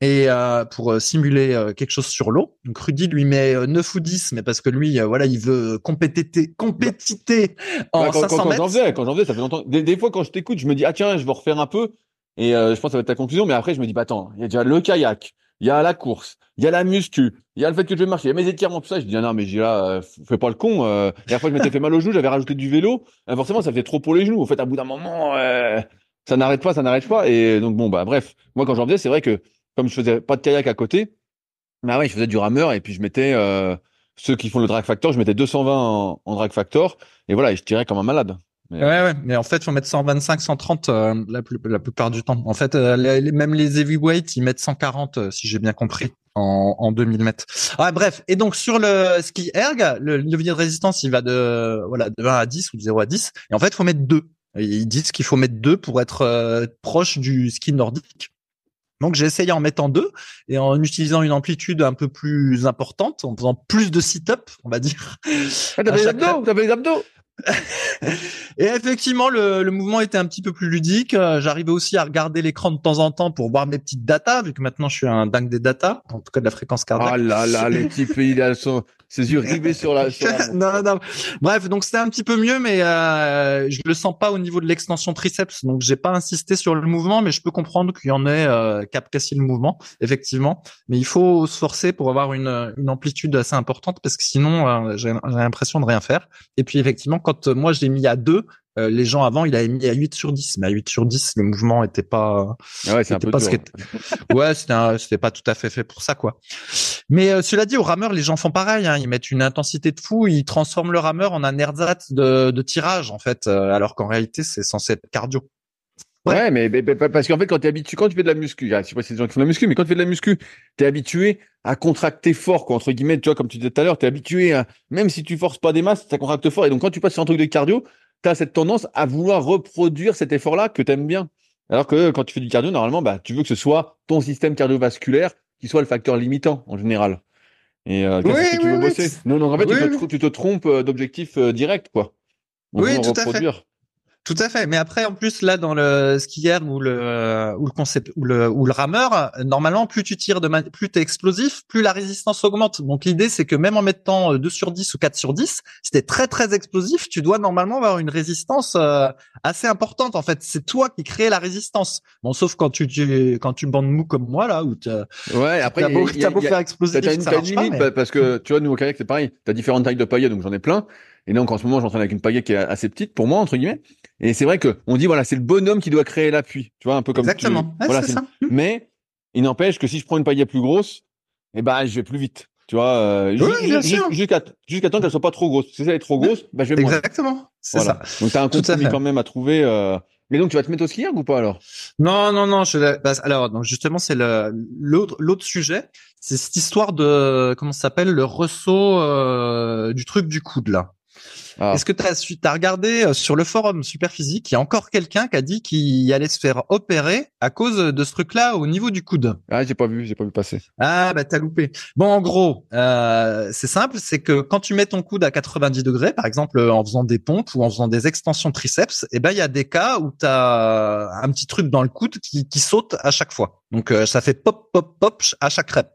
S2: Et euh, pour euh, simuler euh, quelque chose sur l'eau. Donc Rudy lui met euh, 9 ou 10, mais parce que lui, voilà, il veut compétiter, compétiter en
S1: quand,
S2: 500
S1: quand, quand
S2: mètres.
S1: j'en faisais, quand j'en faisais, ça fait longtemps. Des, des fois, quand je t'écoute, je me dis, ah tiens, je vais refaire un peu. Et je pense que ça va être ta conclusion. Mais après, je me dis, bah attends, il y a déjà le kayak, il y a la course, il y a la muscu, il y a le fait que je vais marcher, il y a mes étirements, tout ça. Je dis, ah non, mais j'ai là, euh, fais pas le con. Euh. Et après, je m'étais fait mal aux genoux, j'avais rajouté du vélo. Forcément, ça faisait trop pour les genoux. En fait, à bout d'un moment, euh, ça n'arrête pas, ça n'arrête pas. Et donc, bon, bah bref. Moi, quand j'en faisais, c'est vrai que comme je faisais pas de kayak à côté, bah ouais, je faisais du rameur et puis je mettais euh, ceux qui font le drag factor, je mettais 220 en, en drag factor et voilà, et je tirais comme un malade. Mais-
S2: Ouais, ouais, mais en fait, faut mettre 125, 130 euh, la, plus, la plupart du temps. En fait, euh, les, les- même les heavyweights, ils mettent 140, euh, si j'ai bien compris, en, en 2000 mètres. Ah, bref, et donc sur le ski erg, le levier de résistance, il va de voilà de 1 à 10 ou de 0 à 10. Et en fait, il faut mettre 2. Et Ils disent qu'il faut mettre 2 pour être euh, proche du ski nordique. Donc j'ai essayé en mettant 2 et en utilisant une amplitude un peu plus importante, en faisant plus de sit-up, on va dire.
S1: Ah, t'avais les abdos, t'avais les abdos.
S2: Et effectivement, le, le mouvement était un petit peu plus ludique. Euh, J'arrivais aussi à regarder l'écran de temps en temps pour voir mes petites datas, vu que maintenant je suis un dingue des datas, en tout cas de la fréquence cardiaque.
S1: Ah là là, les petits pays, il a son, ses yeux rivés sur la. Sur la...
S2: non, non. Bref, donc c'était un petit peu mieux, mais euh, je le sens pas au niveau de l'extension triceps. Donc j'ai pas insisté sur le mouvement, mais je peux comprendre qu'il y en ait euh, qui le mouvement, effectivement. Mais il faut se forcer pour avoir une, une amplitude assez importante, parce que sinon euh, j'ai j'ai l'impression de rien faire. Et puis effectivement, quand euh, moi je l'ai mis à 2, euh, les gens avant, il avait mis à 8 sur 10. Mais à 8 sur 10, le mouvement était pas
S1: Ah ouais, un peu
S2: pas
S1: dur.
S2: ouais, c'était un- c'était pas tout à fait fait pour ça quoi. Mais euh, cela dit, au rameur, les gens font pareil. Hein, ils mettent une intensité de fou, ils transforment le rameur en un ersatz de, de tirage en fait, euh, alors qu'en réalité c'est censé être cardio.
S1: Ouais, mais, mais- mais parce qu'en fait, quand tu habitué, quand tu fais de la muscu, je sais pas si c'est des gens qui font de la muscu, mais quand tu fais de la muscu, tu es habitué à contracter fort, quoi, entre guillemets, tu vois, comme tu disais tout à l'heure, tu es habitué à, même si tu forces pas des masses, ça contracte fort. Et donc, quand tu passes sur un truc de cardio, tu as cette tendance à vouloir reproduire cet effort-là que tu aimes bien. Alors que quand tu fais du cardio, normalement, bah, tu veux que ce soit ton système cardiovasculaire qui soit le facteur limitant, en général. Et euh,
S2: Oui,
S1: que tu
S2: oui,
S1: veux
S2: oui,
S1: bosser? Non, donc en fait, tu, te, tu trompes euh, d'objectif euh, direct, quoi.
S2: Oui, tout à fait. Tout à fait. Mais après, en plus, là, dans le skier ou le ou le concept ou le ou le rameur, euh, normalement, plus tu tires de plus t'es explosif, plus la résistance augmente. Donc l'idée, c'est que même en mettant euh, 2 sur 10 ou 4 sur 10, si t'es très très explosif, tu dois normalement avoir une résistance euh, assez importante. En fait, c'est toi qui crée la résistance. Bon, sauf quand tu, tu quand tu bandes mou comme moi là, où t'as
S1: Ouais, après,
S2: t'as beau,
S1: y a-
S2: t'as beau
S1: y a-
S2: faire explosif,
S1: T'as une,
S2: pas,
S1: limite
S2: mais-
S1: pa- parce que tu vois nous au kayak c'est pareil. T'as différentes tailles de paillettes donc j'en ai plein. Et donc en ce moment j'entraîne avec une paillette qui est assez petite pour moi entre guillemets. Et c'est vrai que on dit voilà c'est le bonhomme qui doit créer l'appui. Tu vois un peu comme tu-
S2: Exactement. Ouais,
S1: voilà,
S2: c'est ça.
S1: Mais il n'empêche que si je prends une paillette plus grosse, eh ben je vais plus vite. Tu vois euh,
S2: Oui, bien
S1: ju-
S2: sûr.
S1: jusqu'à jusqu'à temps qu'elle soit pas trop grosse. Si elle est trop grosse, bah je vais moins.
S2: Exactement. C'est
S1: Voilà.
S2: ça.
S1: Donc t'as un compromis quand même à trouver. Euh... Mais donc tu vas te mettre au ski erg ou pas alors?
S2: Non, non, non. Je, bah, alors, donc justement, c'est le l'autre l'autre sujet. C'est cette histoire de comment ça s'appelle le ressaut euh, du truc du coude là. Ah. Est-ce que tu as, as, regardé euh, sur le forum Superphysique, il y a encore quelqu'un qui a dit qu'il allait se faire opérer à cause de ce truc-là au niveau du coude?
S1: Ah, j'ai pas vu, j'ai pas vu passer.
S2: Ah, bah t'as loupé. Bon, en gros, euh, c'est simple, c'est que quand tu mets ton coude à 90 degrés, par exemple en faisant des pompes ou en faisant des extensions triceps, et eh ben il y a des cas où tu as un petit truc dans le coude qui, qui saute à chaque fois. Donc euh, ça fait pop, pop, pop à chaque rep.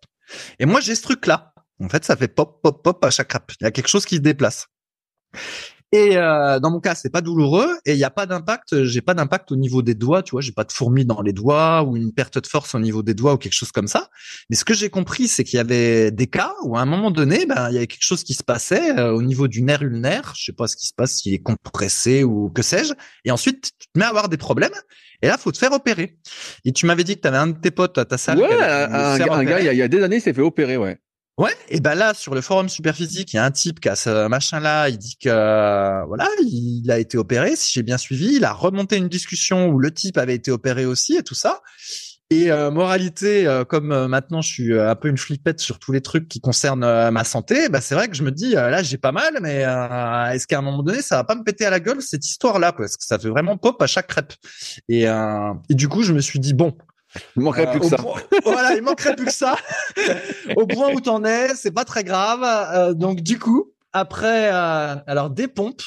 S2: Et moi j'ai ce truc-là. En fait, ça fait pop, pop, pop à chaque rep. Il y a quelque chose qui se déplace. Et euh, dans mon cas, c'est pas douloureux et il n'y a pas d'impact. J'ai pas d'impact au niveau des doigts, tu vois. J'ai pas de fourmis dans les doigts ou une perte de force au niveau des doigts ou quelque chose comme ça. Mais ce que j'ai compris, c'est qu'il y avait des cas où à un moment donné, ben il y avait quelque chose qui se passait euh, au niveau du nerf ulnaire. Je sais pas ce qui se passe, s'il est compressé ou que sais-je. Et ensuite, tu te mets à avoir des problèmes. Et là, faut te faire opérer. Et tu m'avais dit que tu avais un de tes potes à ta salle.
S1: Ouais, un, gars, il y, a, des années, s'est fait opérer, ouais.
S2: Ouais, et ben là sur le forum Superphysique, il y a un type qui a ce machin là, il dit que voilà, il a été opéré, si j'ai bien suivi, il a remonté une discussion où le type avait été opéré aussi et tout ça. Et euh, moralité, euh, comme euh, maintenant je suis un peu une flippette sur tous les trucs qui concernent ma santé, bah c'est vrai que je me dis là j'ai pas mal, mais est-ce qu'à un moment donné ça va pas me péter à la gueule cette histoire là parce que ça fait vraiment pop à chaque crêpe? Et, et du coup je me suis dit bon,
S1: il manquerait plus que ça.
S2: voilà, il manquerait plus que ça. au point où t'en es, c'est pas très grave. Euh, donc du coup, après, euh, alors des pompes.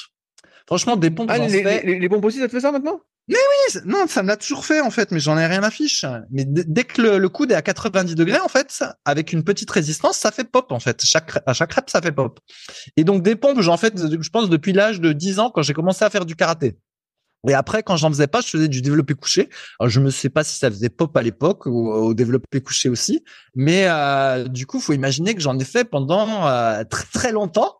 S2: Franchement, des pompes.
S1: Ah, les, les, les, pompes aussi, ça te fait ça maintenant?
S2: Mais oui, non, ça me l'a toujours fait en fait, mais j'en ai rien à fiche. Mais dès que le, le, coude est à 90 degrés, en fait, avec une petite résistance, ça fait pop en fait. Chaque à chaque rep, ça fait pop. Et donc des pompes, j'en fais, je pense depuis l'âge de 10 ans quand j'ai commencé à faire du karaté. Et après, quand j'en faisais pas, je faisais du développé couché. Alors, je me sais pas si ça faisait pop à l'époque ou au développé couché aussi, mais euh, du coup, faut imaginer que j'en ai fait pendant euh, très très longtemps.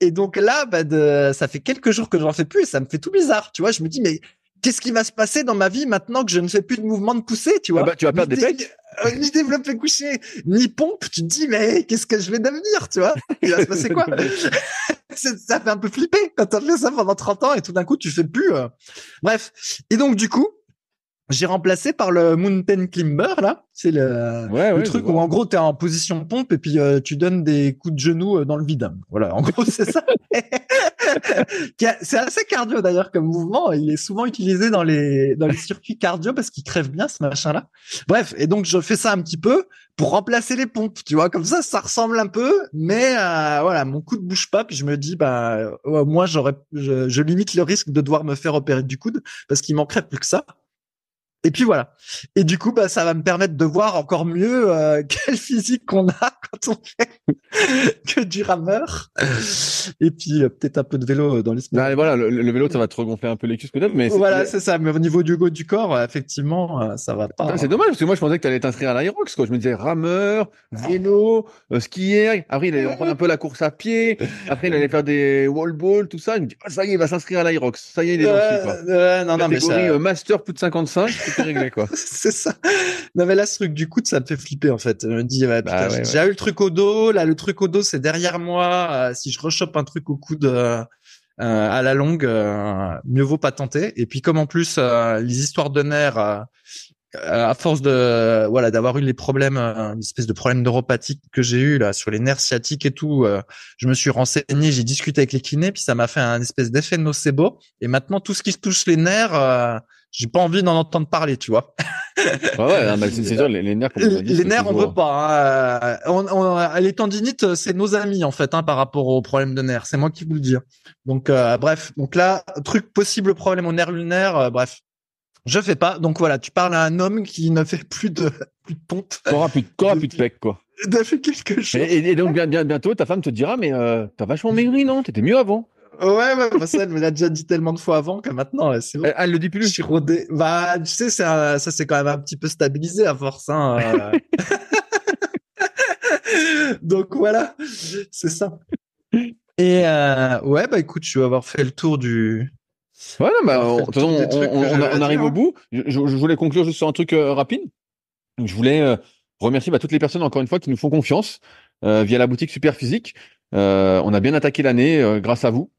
S2: Et donc là, bah, de, ça fait quelques jours que j'en fais plus et ça me fait tout bizarre. Tu vois, je me dis mais qu'est-ce qui va se passer dans ma vie maintenant que je ne fais plus de mouvement de poussée, tu vois
S1: ah bah, Tu vas perdre des pecs
S2: euh, Ni développé couché, ni pompe. Tu te dis, mais qu'est-ce que je vais devenir, tu vois Il va se passer quoi Ça fait un peu flipper quand tu as fait ça pendant 30 ans et tout d'un coup, tu fais plus. Euh. Bref. Et donc, du coup, j'ai remplacé par le mountain climber là. C'est le, le truc où en gros tu es en position pompe et puis euh, tu donnes des coups de genoux euh, dans le vide. Voilà, en gros c'est ça. c'est assez cardio d'ailleurs comme mouvement. Il est souvent utilisé dans les dans les circuits cardio parce qu'il crève bien ce machin là. Bref, et donc je fais ça un petit peu pour remplacer les pompes. Tu vois, comme ça ça ressemble un peu, mais euh, voilà, mon coude bouge pas puis je me dis bah moi j'aurais je, je limite le risque de devoir me faire opérer du coude parce qu'il manquerait plus que ça. Et puis voilà. Et du coup, bah, ça va me permettre de voir encore mieux euh, quelle physique qu'on a quand on fait que du rameur. Et puis euh, peut-être un peu de vélo euh, dans l'esprit.
S1: Bah, voilà, le, vélo, ça va te regonfler un peu les cuisses peut-être, mais
S2: voilà, c'est ça. Mais au niveau du du corps, effectivement, ça va pas.
S1: C'est dommage parce que moi, je pensais que tu allais t'inscrire à l'Aerox. Quoi. Je me disais rameur, vélo, skier. Après, il allait prendre un peu la course à pied. Après, il allait faire des wall ball, tout ça. Il me dit, ah, ça y est, il va s'inscrire à l'Aerox. Ça y est, il est dans quoi.
S2: non, non, mais ça...
S1: master plus de 55 réglé, quoi.
S2: c'est ça. Non, mais là, ce truc du coude, ça me fait flipper, en fait. Je me dis, bah j'ai eu le truc au dos. Là, le truc au dos, c'est derrière moi. Euh, si je rechoppe un truc au coude, euh, euh, à la longue, mieux vaut pas tenter. Et puis, comme en plus, les histoires de nerfs, à force de voilà d'avoir eu les problèmes une espèce de problème neuropathique que j'ai eu là sur les nerfs sciatiques et tout je me suis renseigné j'ai discuté avec les kinés puis ça m'a fait un espèce d'effet nocebo et maintenant tout ce qui se touche les nerfs j'ai pas envie d'en entendre parler, tu vois.
S1: ouais, ouais c'est sûr, les, nerfs.
S2: les nerfs, on veut pas. Hein. On, on, les tendinites, c'est nos amis en fait, hein, par rapport aux problèmes de nerfs. C'est moi qui vous le dis. Donc, euh, bref. Donc là, truc possible problème au nerf lunaire. Euh, bref, je fais pas. Donc voilà, tu parles à un homme qui ne fait plus de plus de pompe.
S1: T'auras plus de corps, plus de flecs, quoi.
S2: De fait quelque chose.
S1: Et, donc bien, bien, bientôt, ta femme te dira, mais euh, t'as vachement maigri, non? T'étais mieux avant.
S2: Ouais, ouais, bah ça, elle me l'a déjà dit tellement de fois avant que maintenant, c'est
S1: bon. Elle, le dit plus. Je
S2: suis rodé. Bah, tu sais, ça, ça c'est quand même un petit peu stabilisé à force, hein. Euh. Donc voilà, c'est ça. Et euh, ouais, bah écoute, je vais avoir fait le tour du.
S1: Ouais, bah, on, on, arrive au bout. Je, voulais conclure juste sur un truc euh, rapide. Je voulais euh, remercier bah, toutes les personnes encore une fois qui nous font confiance via la boutique Super Physique. on a bien attaqué l'année grâce à vous.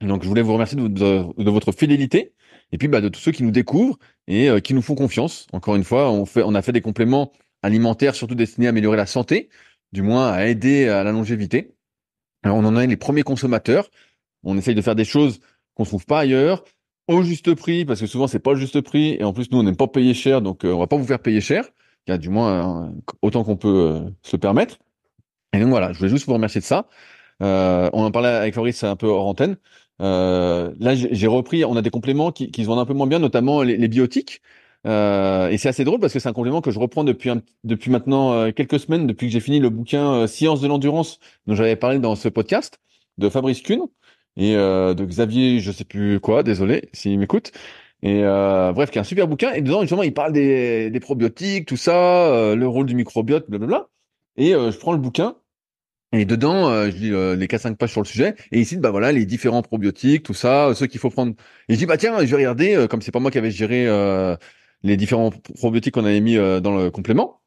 S1: Donc, je voulais vous remercier de, votre fidélité et puis bah, de tous ceux qui nous découvrent et euh, qui nous font confiance. Encore une fois, on, fait, on a fait des compléments alimentaires surtout destinés à améliorer la santé, du moins à aider à la longévité. Alors, on en est les premiers consommateurs. On essaye de faire des choses qu'on trouve pas ailleurs au juste prix parce que souvent c'est pas le juste prix et en plus nous on n'aime pas payer cher donc euh, on va pas vous faire payer cher, a du moins euh, autant qu'on peut euh, se permettre. Et donc voilà, je voulais juste vous remercier de ça. on en parlait avec Fabrice un peu hors antenne. Là j'ai repris, on a des compléments qui, qui se vendent un peu moins bien, notamment les, les biotiques. et c'est assez drôle parce que c'est un complément que je reprends depuis depuis maintenant quelques semaines, depuis que j'ai fini le bouquin Science de l'endurance dont j'avais parlé dans ce podcast de Fabrice Kuhn et euh, de Xavier, je sais plus quoi, désolé s'il m'écoute. Et euh, bref, qui est un super bouquin. Et dedans, justement, il parle des, des probiotiques, tout ça, euh, le rôle du microbiote, blablabla. Et euh, je prends le bouquin. Et dedans, je lis les 4-5 pages sur le sujet. Et ici, bah voilà, les différents probiotiques, tout ça, ceux qu'il faut prendre. Et je dis, bah tiens, je vais regarder, comme c'est pas moi qui avais géré les différents probiotiques qu'on avait mis dans le complément.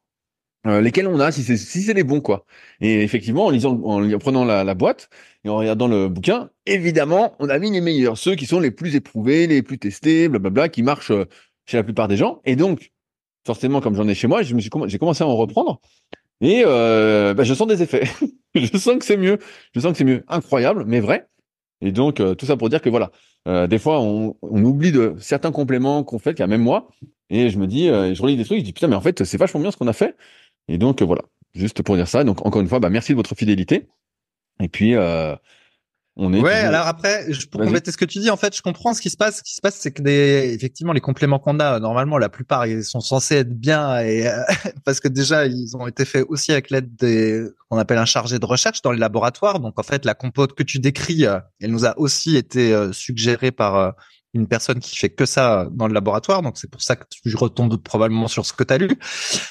S1: Euh, lesquels on a, si c'est si c'est les bons quoi. Et effectivement, en lisant, en, prenant la, la, boîte et en regardant le bouquin, évidemment, on a mis les meilleurs, ceux qui sont les plus éprouvés, les plus testés, blablabla, qui marchent euh, chez la plupart des gens. Et donc, forcément, comme j'en ai chez moi, je me suis j'ai commencé à en reprendre et euh, bah, je sens des effets. je sens que c'est mieux. Je sens que c'est mieux. Incroyable, mais vrai. Et donc euh, tout ça pour dire que voilà, des fois on, oublie de certains compléments qu'on fait, qu'il y a même moi, et je me dis, je relis des trucs, je dis putain mais en fait c'est vachement bien ce qu'on a fait. Et donc voilà, juste pour dire ça. Donc encore une fois, bah, merci de votre fidélité. Et puis euh, on est.
S2: Ouais. Alors après, pour compléter ce que tu dis, en fait, je comprends ce qui se passe. Ce qui se passe, c'est que des, effectivement, les compléments qu'on a, normalement, la plupart, ils sont censés être bien, et euh, parce que déjà, ils ont été faits aussi avec l'aide des, qu'on appelle un chargé de recherche dans les laboratoires. Donc en fait, la compote que tu décris, euh, elle nous a aussi été suggérée par une personne qui fait que ça dans le laboratoire, donc c'est pour ça que tu retombes probablement sur ce que tu as lu.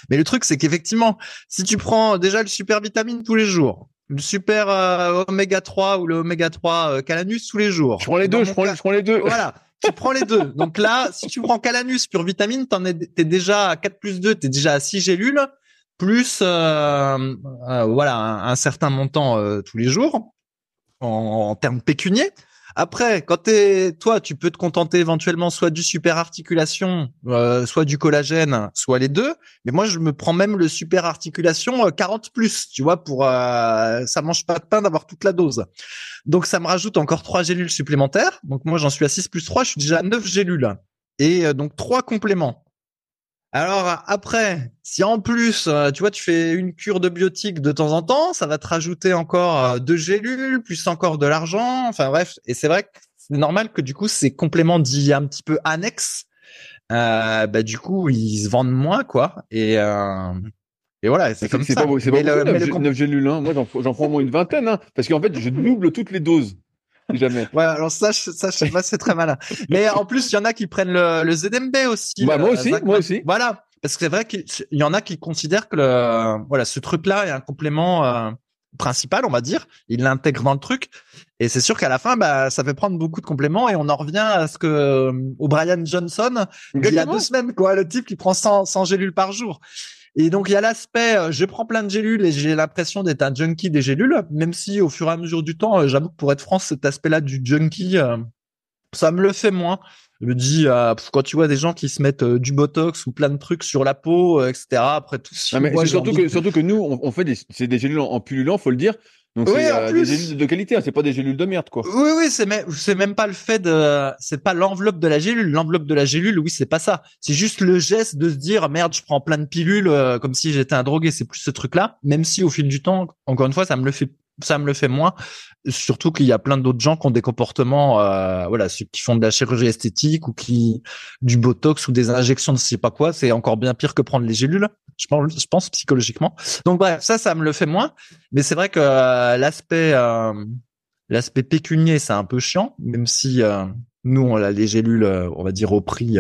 S2: Mais le truc, c'est qu'effectivement, si tu prends déjà le super vitamine tous les jours, le super euh, oméga 3 ou le oméga 3 euh, calanus tous les jours.
S1: Je prends les deux, je prends, je prends, les deux.
S2: Voilà. tu prends les deux. Donc là, si tu prends calanus pure vitamine, t'en es, t'es déjà à 4 plus 2, t'es déjà à 6 gélules, plus, euh, voilà, un, certain montant tous les jours en, en termes pécuniers. Après, quand t'es, toi, tu peux te contenter éventuellement soit du super articulation, euh, soit du collagène, soit les deux. Mais moi, je me prends même le super articulation 40 euh, plus, tu vois, pour euh, ça mange pas de pain d'avoir toute la dose. Donc ça me rajoute encore trois gélules supplémentaires. Donc moi, j'en suis à 6 plus 3, je suis déjà à 9 gélules. Et donc trois compléments. Alors après, si en plus, euh, tu vois, tu fais une cure de biotique de temps en temps, ça va te rajouter encore euh, deux gélules, plus encore de l'argent. Enfin bref, et c'est vrai que c'est normal que du coup ces compléments dits un petit peu annexes, euh, bah du coup ils se vendent moins quoi. Et euh, et voilà, c'est comme ça.
S1: c'est pas beaucoup, 9, gélules. Hein. Moi j'en prends au moins une vingtaine, hein, parce qu'en fait je double toutes les doses. Jamais.
S2: Ouais, alors ça, ça, je sais pas, c'est très malin. Mais en plus, il y en a qui prennent le, le ZMB aussi.
S1: Bah, moi aussi, moi aussi.
S2: Voilà. Parce que c'est vrai qu'il y en a qui considèrent que le, voilà, ce truc-là est un complément euh, principal, on va dire. Il l'intègre dans le truc. Et c'est sûr qu'à la fin, bah, ça fait prendre beaucoup de compléments et on en revient à ce que euh, O'Brien Johnson, il y a deux semaines, quoi, le type qui prend 100, 100 gélules par jour. Et donc il y a l'aspect, euh, je prends plein de gélules et j'ai l'impression d'être un junkie des gélules, même si au fur et à mesure du temps, euh, j'avoue que pour être franc, cet aspect-là du junkie, euh, ça me le fait moins. Je me dis, quand tu vois des gens qui se mettent du botox ou plein de trucs sur la peau, etc. Après tout,
S1: si mais surtout que surtout que nous, on, fait des, c'est des gélules en, en pullulant, faut le dire. Donc c'est euh, des gélules de qualité, hein, c'est pas des gélules de merde quoi.
S2: Oui oui, c'est même c'est même pas le fait de c'est pas l'enveloppe de la gélule, l'enveloppe de la gélule, oui, c'est pas ça. C'est juste le geste de se dire merde, je prends plein de pilules euh, comme si j'étais un drogué, c'est plus ce truc là, même si au fil du temps, encore une fois, ça me le fait ça me le fait moins. Surtout qu'il y a plein d'autres gens qui ont des comportements, euh, voilà, ceux qui font de la chirurgie esthétique ou qui du botox ou des injections de je sais pas quoi, c'est encore bien pire que prendre les gélules. Je pense, psychologiquement. Donc bref, ça, ça me le fait moins. Mais c'est vrai que euh, l'aspect, euh, l'aspect pécunier, c'est un peu chiant, même si euh, nous on a les gélules, on va dire au prix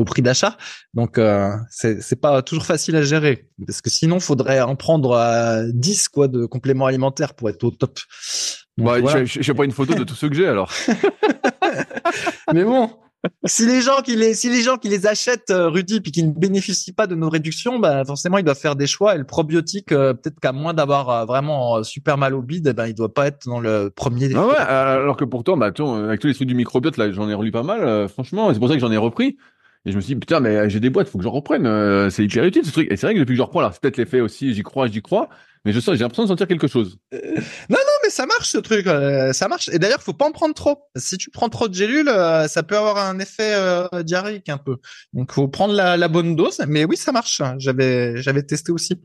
S2: au prix d'achat. Donc euh, c'est pas toujours facile à gérer parce que sinon faudrait en prendre euh, 10 quoi de compléments alimentaires pour être au top.
S1: bah, je, je, pas une photo de tous ceux que j'ai alors.
S2: Mais bon, si les gens qui les si les gens qui les achètent euh, Rudy puis qui ne bénéficient pas de nos réductions, bah forcément ils doivent faire des choix et le probiotique euh, peut-être qu'à moins d'avoir euh, vraiment super mal au bide, eh ben il doit pas être dans le premier.
S1: Ah ouais, alors que pourtant bah avec tous les trucs du microbiote là, j'en ai relu pas mal franchement, c'est pour ça que j'en ai repris. Et je me suis dit, putain, mais j'ai des boîtes, faut que j'en reprenne. Euh, c'est hyper utile ce truc. Et c'est vrai que depuis que je reprends, là, c'est peut-être l'effet aussi, j'y crois, j'y crois. mais je sens, j'ai l'impression de sentir quelque chose.
S2: Non, mais ça marche ce truc, euh, ça marche. Et d'ailleurs, faut pas en prendre trop. Si tu prends trop de gélules, euh, ça peut avoir un effet euh, diarrhéique un peu. Donc, faut prendre la, la bonne dose. Mais oui, ça marche. J'avais, j'avais testé aussi.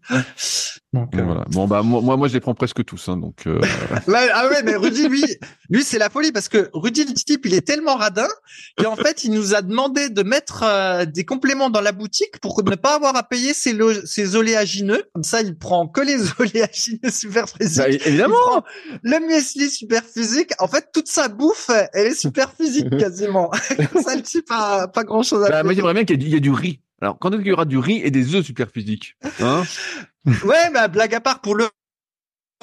S2: Donc, euh,
S1: voilà. Bon bah moi, moi, je les prends presque tous. Hein, donc euh,
S2: ah ouais, mais Rudy, lui, lui, c'est la folie parce que Rudy, le type, il est tellement radin qu'en fait, il nous a demandé de mettre euh, des compléments dans la boutique pour ne pas avoir à payer ses, lo- ses oléagineux. Comme ça, il prend que les oléagineux super physiques.
S1: bah, évidemment.
S2: Il prend le muesli super physique. En fait, toute sa bouffe, elle est super physique quasiment. Comme ça, le type a pas grand chose à
S1: Bah, moi j'aimerais bien qu'il y, ait du- il y ait du riz. Alors quand est-ce qu'il y aura du riz et des œufs super physiques hein?
S2: Ouais, bah, blague à part pour le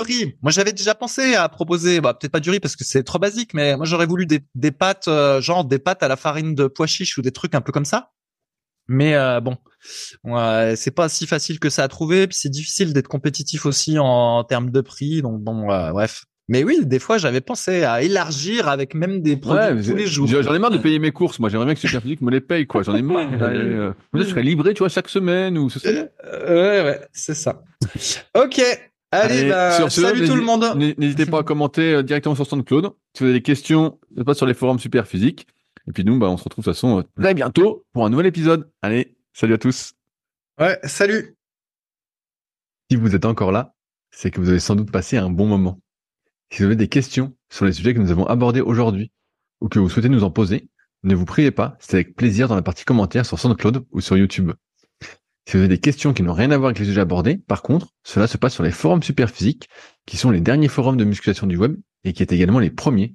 S2: riz. Moi, j'avais déjà pensé à proposer, bah, peut-être pas du riz parce que c'est trop basique, mais moi, j'aurais voulu des, des pâtes, euh, genre des pâtes à la farine de pois chiche ou des trucs un peu comme ça. Mais euh, bon, ouais, c'est pas si facile que ça à trouver, puis c'est difficile d'être compétitif aussi en, en termes de prix. Donc bon, euh, bref. Mais oui, des fois, j'avais pensé à élargir avec même des produits tous les jours.
S1: J'en ai marre de payer mes courses. Moi j'aimerais bien que super physique me les paye quoi. J'en ai marre. euh, je serais livré tu vois chaque semaine ou ce.
S2: Euh, ouais, ouais, c'est ça. Ok. Allez,
S1: Allez,
S2: bah,
S1: sur ce,
S2: salut tout le monde.
S1: N'hé- N'hésitez pas à commenter directement sur SoundCloud. Si vous avez des questions, pas sur les forums super physiques. Et puis nous, bah, on se retrouve de toute façon euh, très bientôt pour un nouvel épisode. Allez, salut à tous.
S2: Ouais, salut.
S1: Si vous êtes encore là, c'est que vous avez sans doute passé un bon moment. Si vous avez des questions sur les sujets que nous avons abordés aujourd'hui ou que vous souhaitez nous en poser, ne vous priez pas, c'est avec plaisir dans la partie commentaires sur SoundCloud ou sur YouTube. Si vous avez des questions qui n'ont rien à voir avec les sujets abordés, par contre, cela se passe sur les forums Superphysique, qui sont les derniers forums de musculation du web et qui est également les premiers